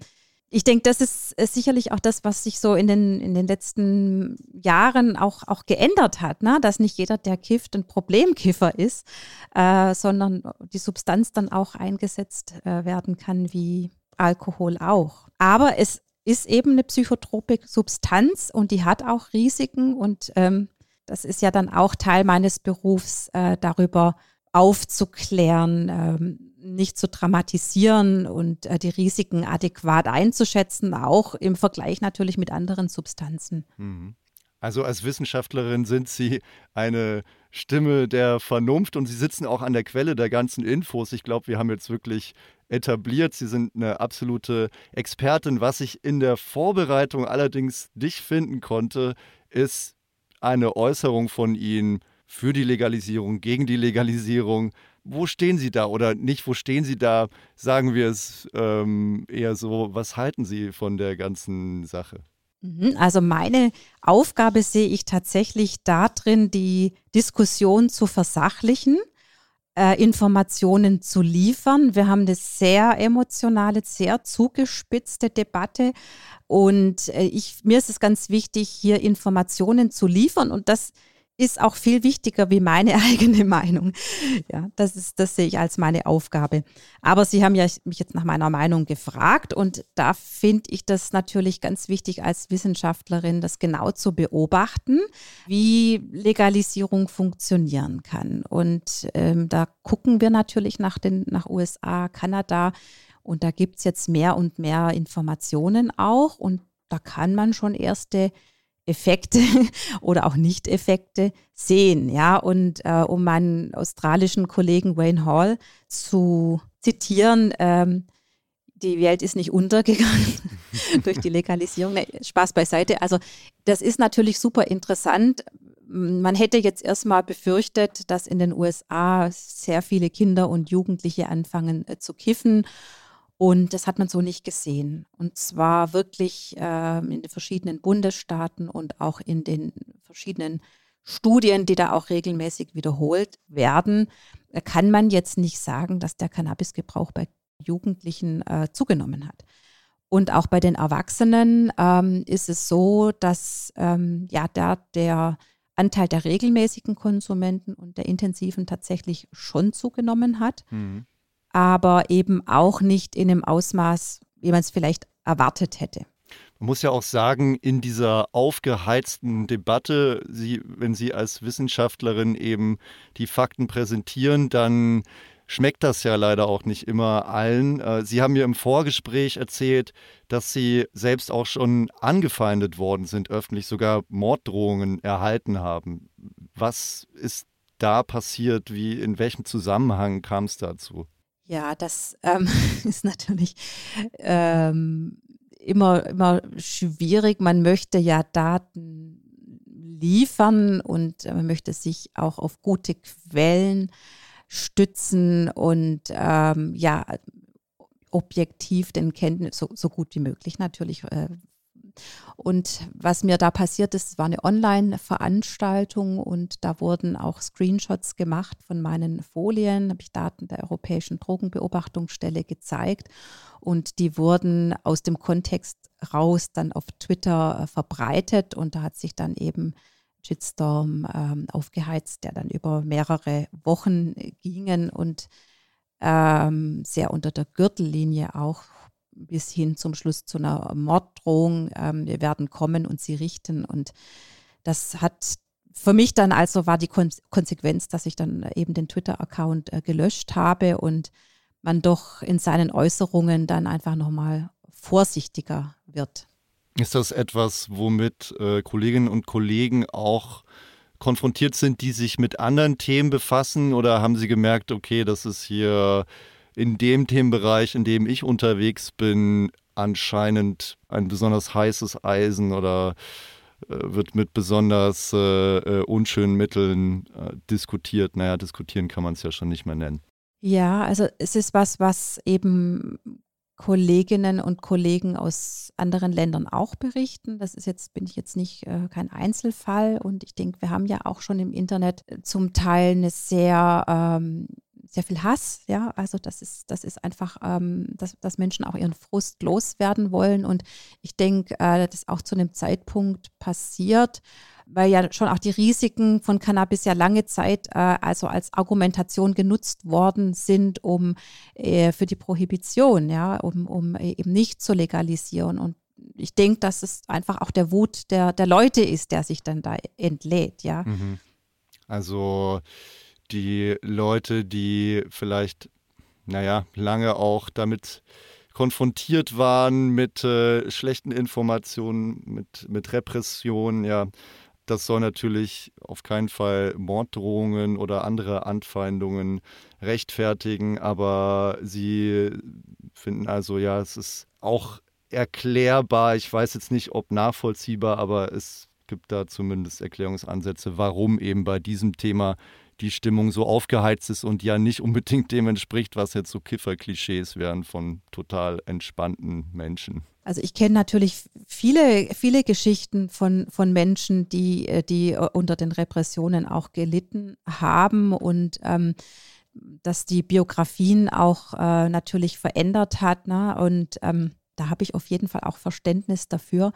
Speaker 1: ich denke, das ist, ist, sicherlich auch das, was sich so in den, in den letzten Jahren auch, auch geändert hat, ne? dass nicht jeder, der kifft, ein Problemkiffer ist, äh, sondern die Substanz dann auch eingesetzt äh, werden kann wie Alkohol auch. Aber es ist eben eine psychotrope Substanz und die hat auch Risiken und ähm, das ist ja dann auch Teil meines Berufs, äh, darüber aufzuklären, ähm, nicht zu dramatisieren und äh, die Risiken adäquat einzuschätzen, auch im Vergleich natürlich mit anderen Substanzen.
Speaker 3: Mhm. Also als Wissenschaftlerin sind Sie eine Stimme der Vernunft und Sie sitzen auch an der Quelle der ganzen Infos. Ich glaube, wir haben jetzt wirklich etabliert. Sie sind eine absolute Expertin. Was ich in der Vorbereitung allerdings nicht finden konnte, ist eine Äußerung von Ihnen für die Legalisierung, gegen die Legalisierung. Wo stehen Sie da oder nicht, wo stehen Sie da? Sagen wir es ähm, eher so, was halten Sie von der ganzen Sache?
Speaker 1: Mhm, also meine Aufgabe sehe ich tatsächlich darin, die Diskussion zu versachlichen, äh, Informationen zu liefern. Wir haben eine sehr emotionale, sehr zugespitzte Debatte. Und äh, ich, mir ist es ganz wichtig, hier Informationen zu liefern. Und das ist auch viel wichtiger wie meine (laughs) eigene Meinung. Ja, das ist, das sehe ich als meine Aufgabe. Aber Sie haben ja mich jetzt nach meiner Meinung gefragt und da finde ich das natürlich ganz wichtig als Wissenschaftlerin, das genau zu beobachten, wie Legalisierung funktionieren kann. Und ähm, da gucken wir natürlich nach den, nach USA, Kanada und da gibt es jetzt mehr und mehr Informationen auch und da kann man schon erste Effekte (laughs) oder auch Nicht-Effekte sehen. Ja, und äh, um meinen australischen Kollegen Wayne Hall zu zitieren, ähm, die Welt ist nicht untergegangen (laughs) durch die Legalisierung. Nee, Spaß beiseite. Also das ist natürlich super interessant. Man hätte jetzt erstmal befürchtet, dass in den USA sehr viele Kinder und Jugendliche anfangen äh, zu kiffen und das hat man so nicht gesehen. Und zwar wirklich äh, in den verschiedenen Bundesstaaten und auch in den verschiedenen Studien, die da auch regelmäßig wiederholt werden, äh, kann man jetzt nicht sagen, dass der Cannabisgebrauch bei Jugendlichen äh, zugenommen hat. Und auch bei den Erwachsenen ähm, ist es so, dass ähm, ja der, der Anteil der regelmäßigen Konsumenten und der intensiven tatsächlich schon zugenommen hat. Mhm aber eben auch nicht in dem Ausmaß, wie man es vielleicht erwartet hätte.
Speaker 3: Man muss ja auch sagen, in dieser aufgeheizten Debatte, Sie, wenn Sie als Wissenschaftlerin eben die Fakten präsentieren, dann schmeckt das ja leider auch nicht immer allen. Äh, Sie haben mir im Vorgespräch erzählt, dass Sie selbst auch schon angefeindet worden sind, öffentlich sogar Morddrohungen erhalten haben. Was ist da passiert? Wie, in welchem Zusammenhang kam es dazu?
Speaker 1: Ja, das ähm, (laughs) ist natürlich ähm, immer, immer schwierig. Man möchte ja Daten liefern und man möchte sich auch auf gute Quellen stützen und ähm, ja, objektiv den Kenntnis, so, so gut wie möglich natürlich äh, und was mir da passiert ist, war eine Online-Veranstaltung und da wurden auch Screenshots gemacht von meinen Folien, habe ich Daten der Europäischen Drogenbeobachtungsstelle gezeigt und die wurden aus dem Kontext raus dann auf Twitter äh, verbreitet und da hat sich dann eben Shitstorm ähm, aufgeheizt, der dann über mehrere Wochen gingen und ähm, sehr unter der Gürtellinie auch bis hin zum Schluss zu einer Morddrohung. Ähm, wir werden kommen und sie richten. Und das hat für mich dann also war die Kon Konsequenz, dass ich dann eben den Twitter-Account äh, gelöscht habe und man doch in seinen Äußerungen dann einfach nochmal vorsichtiger wird.
Speaker 3: Ist das etwas, womit äh, Kolleginnen und Kollegen auch konfrontiert sind, die sich mit anderen Themen befassen? Oder haben Sie gemerkt, okay, das ist hier in dem Themenbereich, in dem ich unterwegs bin, anscheinend ein besonders heißes Eisen oder äh, wird mit besonders äh, äh, unschönen Mitteln äh, diskutiert. Naja, diskutieren kann man es ja schon nicht mehr nennen.
Speaker 1: Ja, also es ist was, was eben Kolleginnen und Kollegen aus anderen Ländern auch berichten. Das ist jetzt, bin ich jetzt nicht äh, kein Einzelfall. Und ich denke, wir haben ja auch schon im Internet zum Teil eine sehr ähm, sehr viel Hass, ja, also das ist, das ist einfach, ähm, dass, dass Menschen auch ihren Frust loswerden wollen und ich denke, äh, das auch zu einem Zeitpunkt passiert, weil ja schon auch die Risiken von Cannabis ja lange Zeit äh, also als Argumentation genutzt worden sind, um äh, für die Prohibition, ja, um, um eben nicht zu legalisieren und ich denke, dass es einfach auch der Wut der, der Leute ist, der sich dann da entlädt, ja. Mhm.
Speaker 3: Also die Leute, die vielleicht, naja, lange auch damit konfrontiert waren mit äh, schlechten Informationen, mit, mit Repression, ja, das soll natürlich auf keinen Fall Morddrohungen oder andere Anfeindungen rechtfertigen, aber sie finden also, ja, es ist auch erklärbar, ich weiß jetzt nicht, ob nachvollziehbar, aber es gibt da zumindest Erklärungsansätze, warum eben bei diesem Thema die Stimmung so aufgeheizt ist und ja nicht unbedingt dem entspricht, was jetzt so Kiffer-Klischees wären von total entspannten Menschen.
Speaker 1: Also ich kenne natürlich viele, viele Geschichten von, von Menschen, die, äh, die unter den Repressionen auch gelitten haben und ähm, dass die Biografien auch äh, natürlich verändert hat. Ne? Und ähm, da habe ich auf jeden Fall auch Verständnis dafür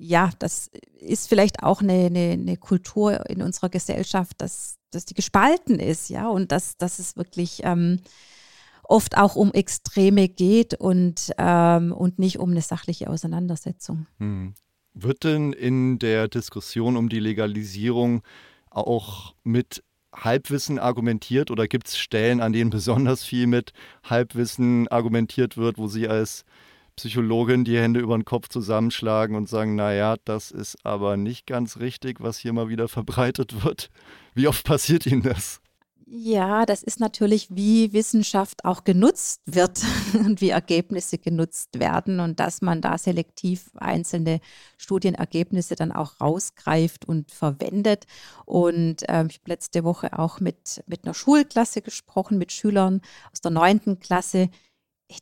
Speaker 1: ja, das ist vielleicht auch eine, eine, eine, Kultur in unserer Gesellschaft, dass, dass die gespalten ist, ja, und dass, dass es wirklich ähm, oft auch um Extreme geht und, ähm, und nicht um eine sachliche Auseinandersetzung. Hm.
Speaker 3: Wird denn in der Diskussion um die Legalisierung auch mit Halbwissen argumentiert oder gibt es Stellen, an denen besonders viel mit Halbwissen argumentiert wird, wo Sie als Psychologin die Hände über den Kopf zusammenschlagen und sagen, naja, das ist aber nicht ganz richtig, was hier mal wieder verbreitet wird. Wie oft passiert Ihnen das?
Speaker 1: Ja, das ist natürlich, wie Wissenschaft auch genutzt wird (laughs) und wie Ergebnisse genutzt werden und dass man da selektiv einzelne Studienergebnisse dann auch rausgreift und verwendet. Und äh, ich habe letzte Woche auch mit, mit einer Schulklasse gesprochen, mit Schülern aus der neunten Klasse,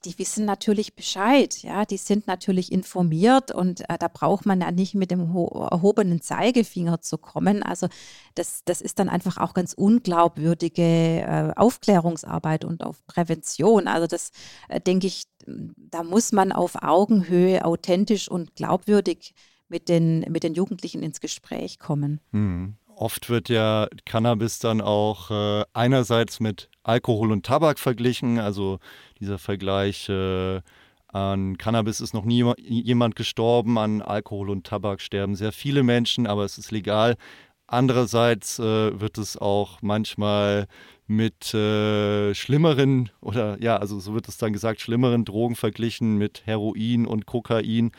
Speaker 1: die wissen natürlich Bescheid, ja, die sind natürlich informiert und äh, da braucht man ja nicht mit dem erhobenen Zeigefinger zu kommen. Also das, das ist dann einfach auch ganz unglaubwürdige äh, Aufklärungsarbeit und auf Prävention. Also das äh, denke ich, da muss man auf Augenhöhe authentisch und glaubwürdig mit den, mit den Jugendlichen ins Gespräch kommen.
Speaker 3: Mhm. Oft wird ja Cannabis dann auch äh, einerseits mit Alkohol und Tabak verglichen, also dieser Vergleich, äh, an Cannabis ist noch nie jemand gestorben, an Alkohol und Tabak sterben sehr viele Menschen, aber es ist legal. Andererseits äh, wird es auch manchmal mit äh, schlimmeren oder ja, also so wird es dann gesagt, schlimmeren Drogen verglichen mit Heroin und Kokain.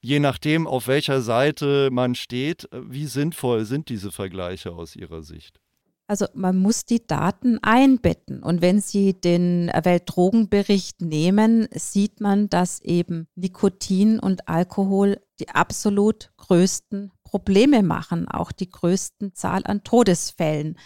Speaker 3: Je nachdem, auf welcher Seite man steht, wie sinnvoll sind diese Vergleiche aus Ihrer Sicht?
Speaker 1: Also man muss die Daten einbetten. Und wenn Sie den Weltdrogenbericht nehmen, sieht man, dass eben Nikotin und Alkohol die absolut größten Probleme machen, auch die größten Zahl an Todesfällen.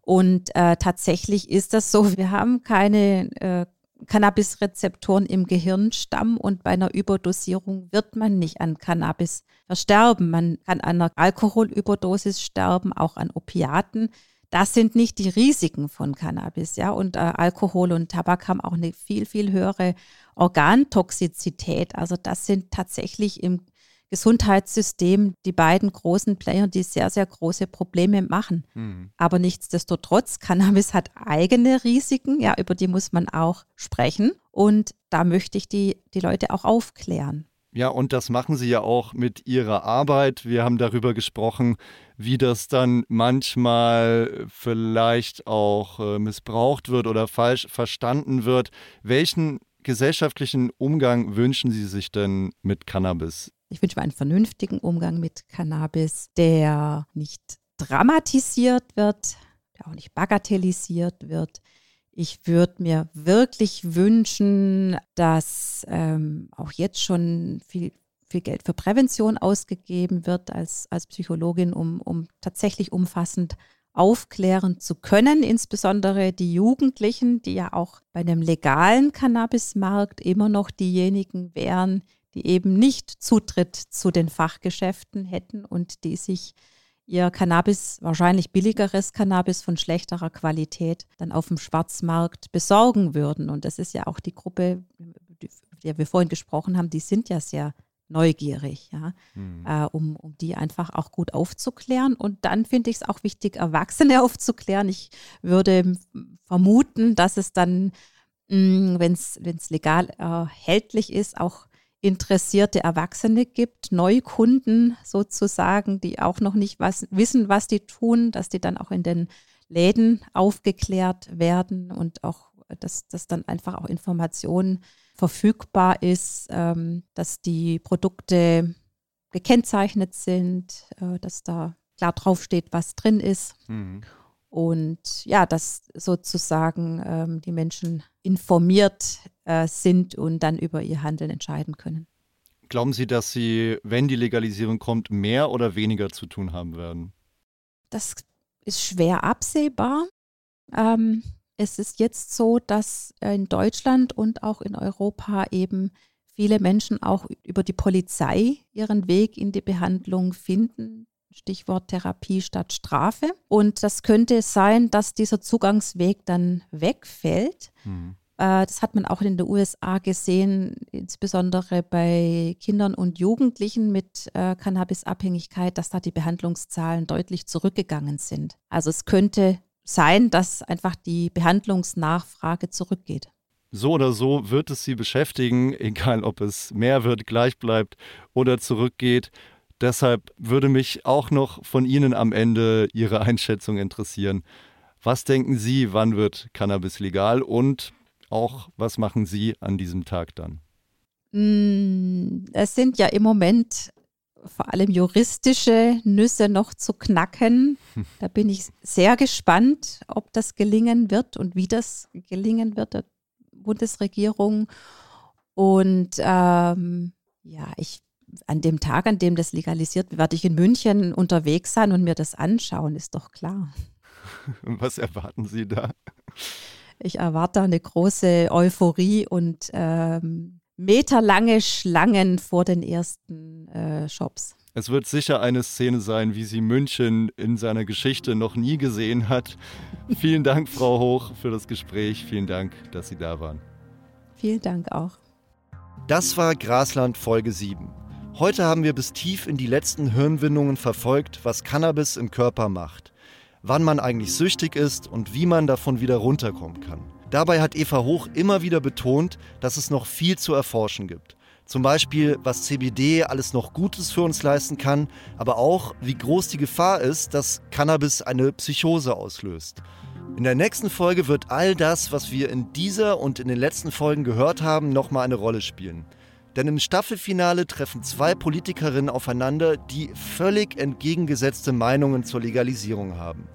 Speaker 1: Und äh, tatsächlich ist das so, (laughs) wir haben keine äh, Cannabis-Rezeptoren im Gehirnstamm und bei einer Überdosierung wird man nicht an Cannabis versterben. Man kann an einer Alkoholüberdosis sterben, auch an Opiaten. Das sind nicht die Risiken von Cannabis, ja. Und äh, Alkohol und Tabak haben auch eine viel, viel höhere Organtoxizität. Also das sind tatsächlich im Gesundheitssystem die beiden großen Player, die sehr, sehr große Probleme machen. Mhm. Aber nichtsdestotrotz, Cannabis hat eigene Risiken, ja, über die muss man auch sprechen. Und da möchte ich die, die Leute auch aufklären.
Speaker 3: Ja, und das machen Sie ja auch mit Ihrer Arbeit. Wir haben darüber gesprochen, wie das dann manchmal vielleicht auch äh, missbraucht wird oder falsch verstanden wird. Welchen gesellschaftlichen Umgang wünschen Sie sich denn mit Cannabis?
Speaker 1: Ich wünsche mir einen vernünftigen Umgang mit Cannabis, der nicht dramatisiert wird, der auch nicht bagatellisiert wird. Ich würde mir wirklich wünschen, dass ähm, auch jetzt schon viel, viel Geld für Prävention ausgegeben wird als, als Psychologin, um, um tatsächlich umfassend aufklären zu können, insbesondere die Jugendlichen, die ja auch bei einem legalen Cannabismarkt immer noch diejenigen wären, die eben nicht Zutritt zu den Fachgeschäften hätten und die sich ihr Cannabis, wahrscheinlich billigeres Cannabis von schlechterer Qualität, dann auf dem Schwarzmarkt besorgen würden. Und das ist ja auch die Gruppe, die wir vorhin gesprochen haben, die sind ja sehr neugierig, ja, mhm. äh, um, um die einfach auch gut aufzuklären. Und dann finde ich es auch wichtig, Erwachsene (laughs) aufzuklären. Ich würde vermuten, dass es dann, wenn es legal erhältlich ist, auch interessierte Erwachsene gibt, Neukunden sozusagen, die auch noch nicht was, wissen, was die tun, dass die dann auch in den Läden aufgeklärt werden und auch, dass, dass dann einfach auch Informationen verfügbar ist, ähm, dass die Produkte gekennzeichnet sind, äh, dass da klar draufsteht, was drin ist. Mhm. Und ja, dass sozusagen ähm, die Menschen informiert äh, sind und dann über ihr Handeln entscheiden können.
Speaker 3: Glauben Sie, dass Sie, wenn die Legalisierung kommt, mehr oder weniger zu tun haben werden?
Speaker 1: Das ist schwer absehbar. Ähm, es ist jetzt so, dass in Deutschland und auch in Europa eben viele Menschen auch über die Polizei ihren Weg in die Behandlung finden. Stichwort Therapie statt Strafe. Und das könnte sein, dass dieser Zugangsweg dann wegfällt. Mhm. Äh, das hat man auch in den USA gesehen, insbesondere bei Kindern und Jugendlichen mit äh, Cannabisabhängigkeit, dass da die Behandlungszahlen deutlich zurückgegangen sind. Also es könnte sein, dass einfach die Behandlungsnachfrage zurückgeht.
Speaker 3: So oder so wird es Sie beschäftigen, egal ob es mehr wird, gleich bleibt oder zurückgeht. Deshalb würde mich auch noch von Ihnen am Ende Ihre Einschätzung interessieren. Was denken Sie, wann wird Cannabis legal und auch was machen Sie an diesem Tag dann?
Speaker 1: Mm, es sind ja im Moment vor allem juristische Nüsse noch zu knacken. (laughs) Da bin ich sehr gespannt, ob das gelingen wird und wie das gelingen wird der Bundesregierung. Und ähm, ja, ich an dem Tag, an dem das legalisiert wird, werde ich in München unterwegs sein und mir das anschauen, ist doch klar. (laughs)
Speaker 3: Was erwarten Sie da?
Speaker 1: Ich erwarte eine große Euphorie und ähm, meterlange Schlangen vor den ersten äh, Shops.
Speaker 3: Es wird sicher eine Szene sein, wie sie München in seiner Geschichte noch nie gesehen hat. (laughs) Vielen Dank, Frau Hoch, für das Gespräch. Vielen Dank, dass Sie da waren.
Speaker 1: Vielen Dank auch.
Speaker 3: Das war Grasland Folge 7. Heute haben wir bis tief in die letzten Hirnwindungen verfolgt, was Cannabis im Körper macht, wann man eigentlich süchtig ist und wie man davon wieder runterkommen kann. Dabei hat Eva Hoch immer wieder betont, dass es noch viel zu erforschen gibt. Zum Beispiel, was CBD alles noch Gutes für uns leisten kann, aber auch, wie groß die Gefahr ist, dass Cannabis eine Psychose auslöst. In der nächsten Folge wird all das, was wir in dieser und in den letzten Folgen gehört haben, nochmal eine Rolle spielen. Denn im Staffelfinale treffen zwei Politikerinnen aufeinander, die völlig entgegengesetzte Meinungen zur Legalisierung haben.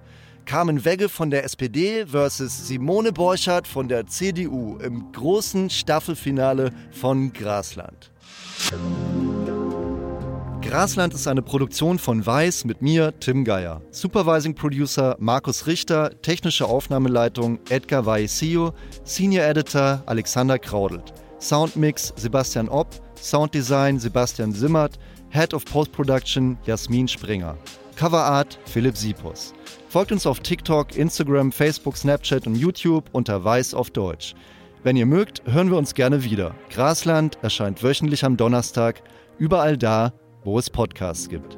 Speaker 3: Carmen Wegge von der SPD versus Simone Borchardt von der CDU im großen Staffelfinale von Grasland. Grasland ist eine Produktion von Weiß mit mir, Tim Geier. Supervising Producer Markus Richter, technische Aufnahmeleitung Edgar Vaisio, Senior Editor Alexander Kraudelt. Soundmix Sebastian Opp, Sounddesign Sebastian Simmert, Head of Post-Production Jasmin Springer. Coverart Philipp Sipos. Folgt uns auf TikTok, Instagram, Facebook, Snapchat und YouTube unter Weiß auf Deutsch. Wenn ihr mögt, hören wir uns gerne wieder. Grasland erscheint wöchentlich am Donnerstag, überall da, wo es Podcasts gibt.